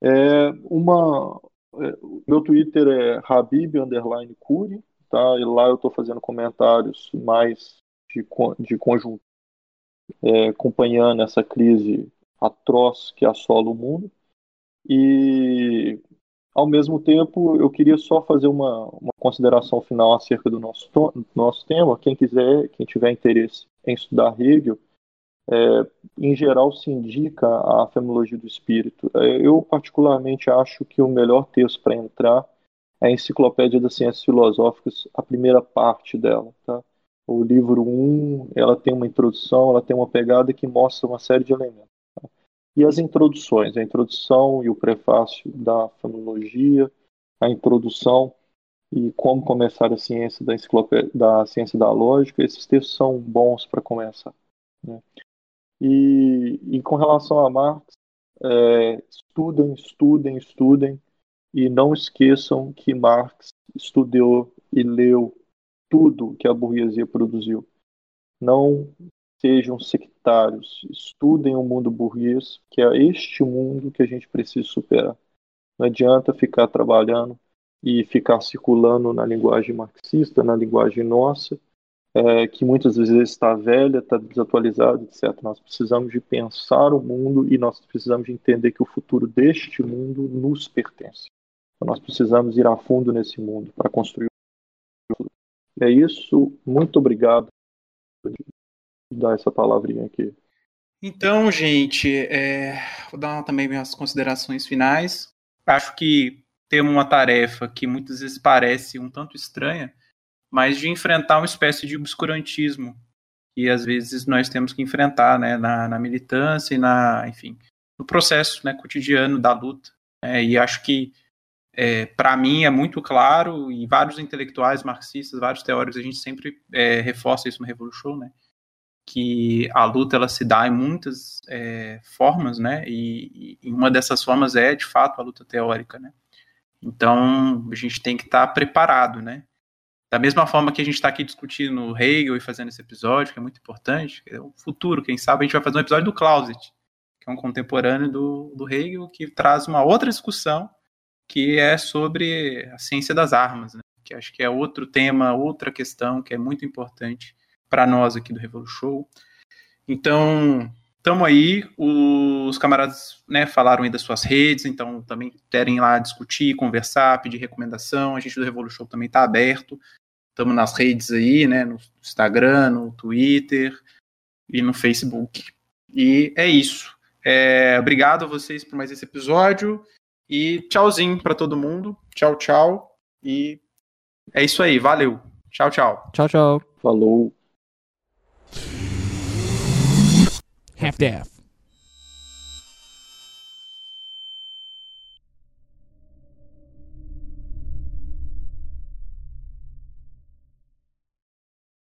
É, uma, é, meu Twitter é Habib tá? E lá eu estou fazendo comentários mais de, de conjunto, é, acompanhando essa crise atroz que assola o mundo. E ao mesmo tempo, eu queria só fazer uma, uma consideração final acerca do nosso, nosso tema. Quem quiser, quem tiver interesse em estudar Hegel, é, em geral se indica a fenomenologia do espírito. É, eu particularmente acho que o melhor texto para entrar é a Enciclopédia das Ciências Filosóficas, a primeira parte dela, tá? O livro 1, um, ela tem uma introdução, ela tem uma pegada que mostra uma série de elementos. E as introduções, a introdução e o prefácio da fenomenologia, a introdução e como começar a ciência da da ciência da lógica, esses textos são bons para começar. Né? E, e, com relação a Marx, é, estudem, estudem, estudem e não esqueçam que Marx estudou e leu tudo que a burguesia produziu. Não sejam sectários, estudem o mundo burguês, que é este mundo que a gente precisa superar. Não adianta ficar trabalhando e ficar circulando na linguagem marxista, na linguagem nossa, é, que muitas vezes está velha, está desatualizada, etc. Nós precisamos de pensar o mundo e nós precisamos de entender que o futuro deste mundo nos pertence. Então, nós precisamos ir a fundo nesse mundo para construir o futuro. É isso. Muito obrigado dar essa palavrinha aqui. Então, gente, é, vou dar também minhas considerações finais. Acho que temos uma tarefa que muitas vezes parece um tanto estranha, mas de enfrentar uma espécie de obscurantismo que às vezes nós temos que enfrentar né, na, na militância e na, enfim, no processo né, cotidiano da luta. É, e acho que é, para mim é muito claro, e vários intelectuais marxistas, vários teóricos, a gente sempre é, reforça isso no Revolution, né? Que a luta ela se dá em muitas é, formas, né? E, e, uma dessas formas é, de fato, a luta teórica, né? Então, a gente tem que estar tá preparado, né? Da mesma forma que a gente está aqui discutindo Hegel e fazendo esse episódio, que é muito importante, é o futuro, quem sabe a gente vai fazer um episódio do Clausewitz, que é um contemporâneo do, do Hegel, que traz uma outra discussão, que é sobre a ciência das armas, né? que acho que é outro tema, outra questão que é muito importante para nós aqui do Revolution. Então, estamos aí, os camaradas né, falaram aí das suas redes, então também querem lá discutir, conversar, pedir recomendação, a gente do Revolution também está aberto, estamos nas redes aí, né, no Instagram, no Twitter e no Facebook. E é isso. É, obrigado a vocês por mais esse episódio. E tchauzinho para todo mundo. Tchau, tchau. E é isso aí. Valeu. Tchau, tchau. Tchau, tchau. Falou. half daff.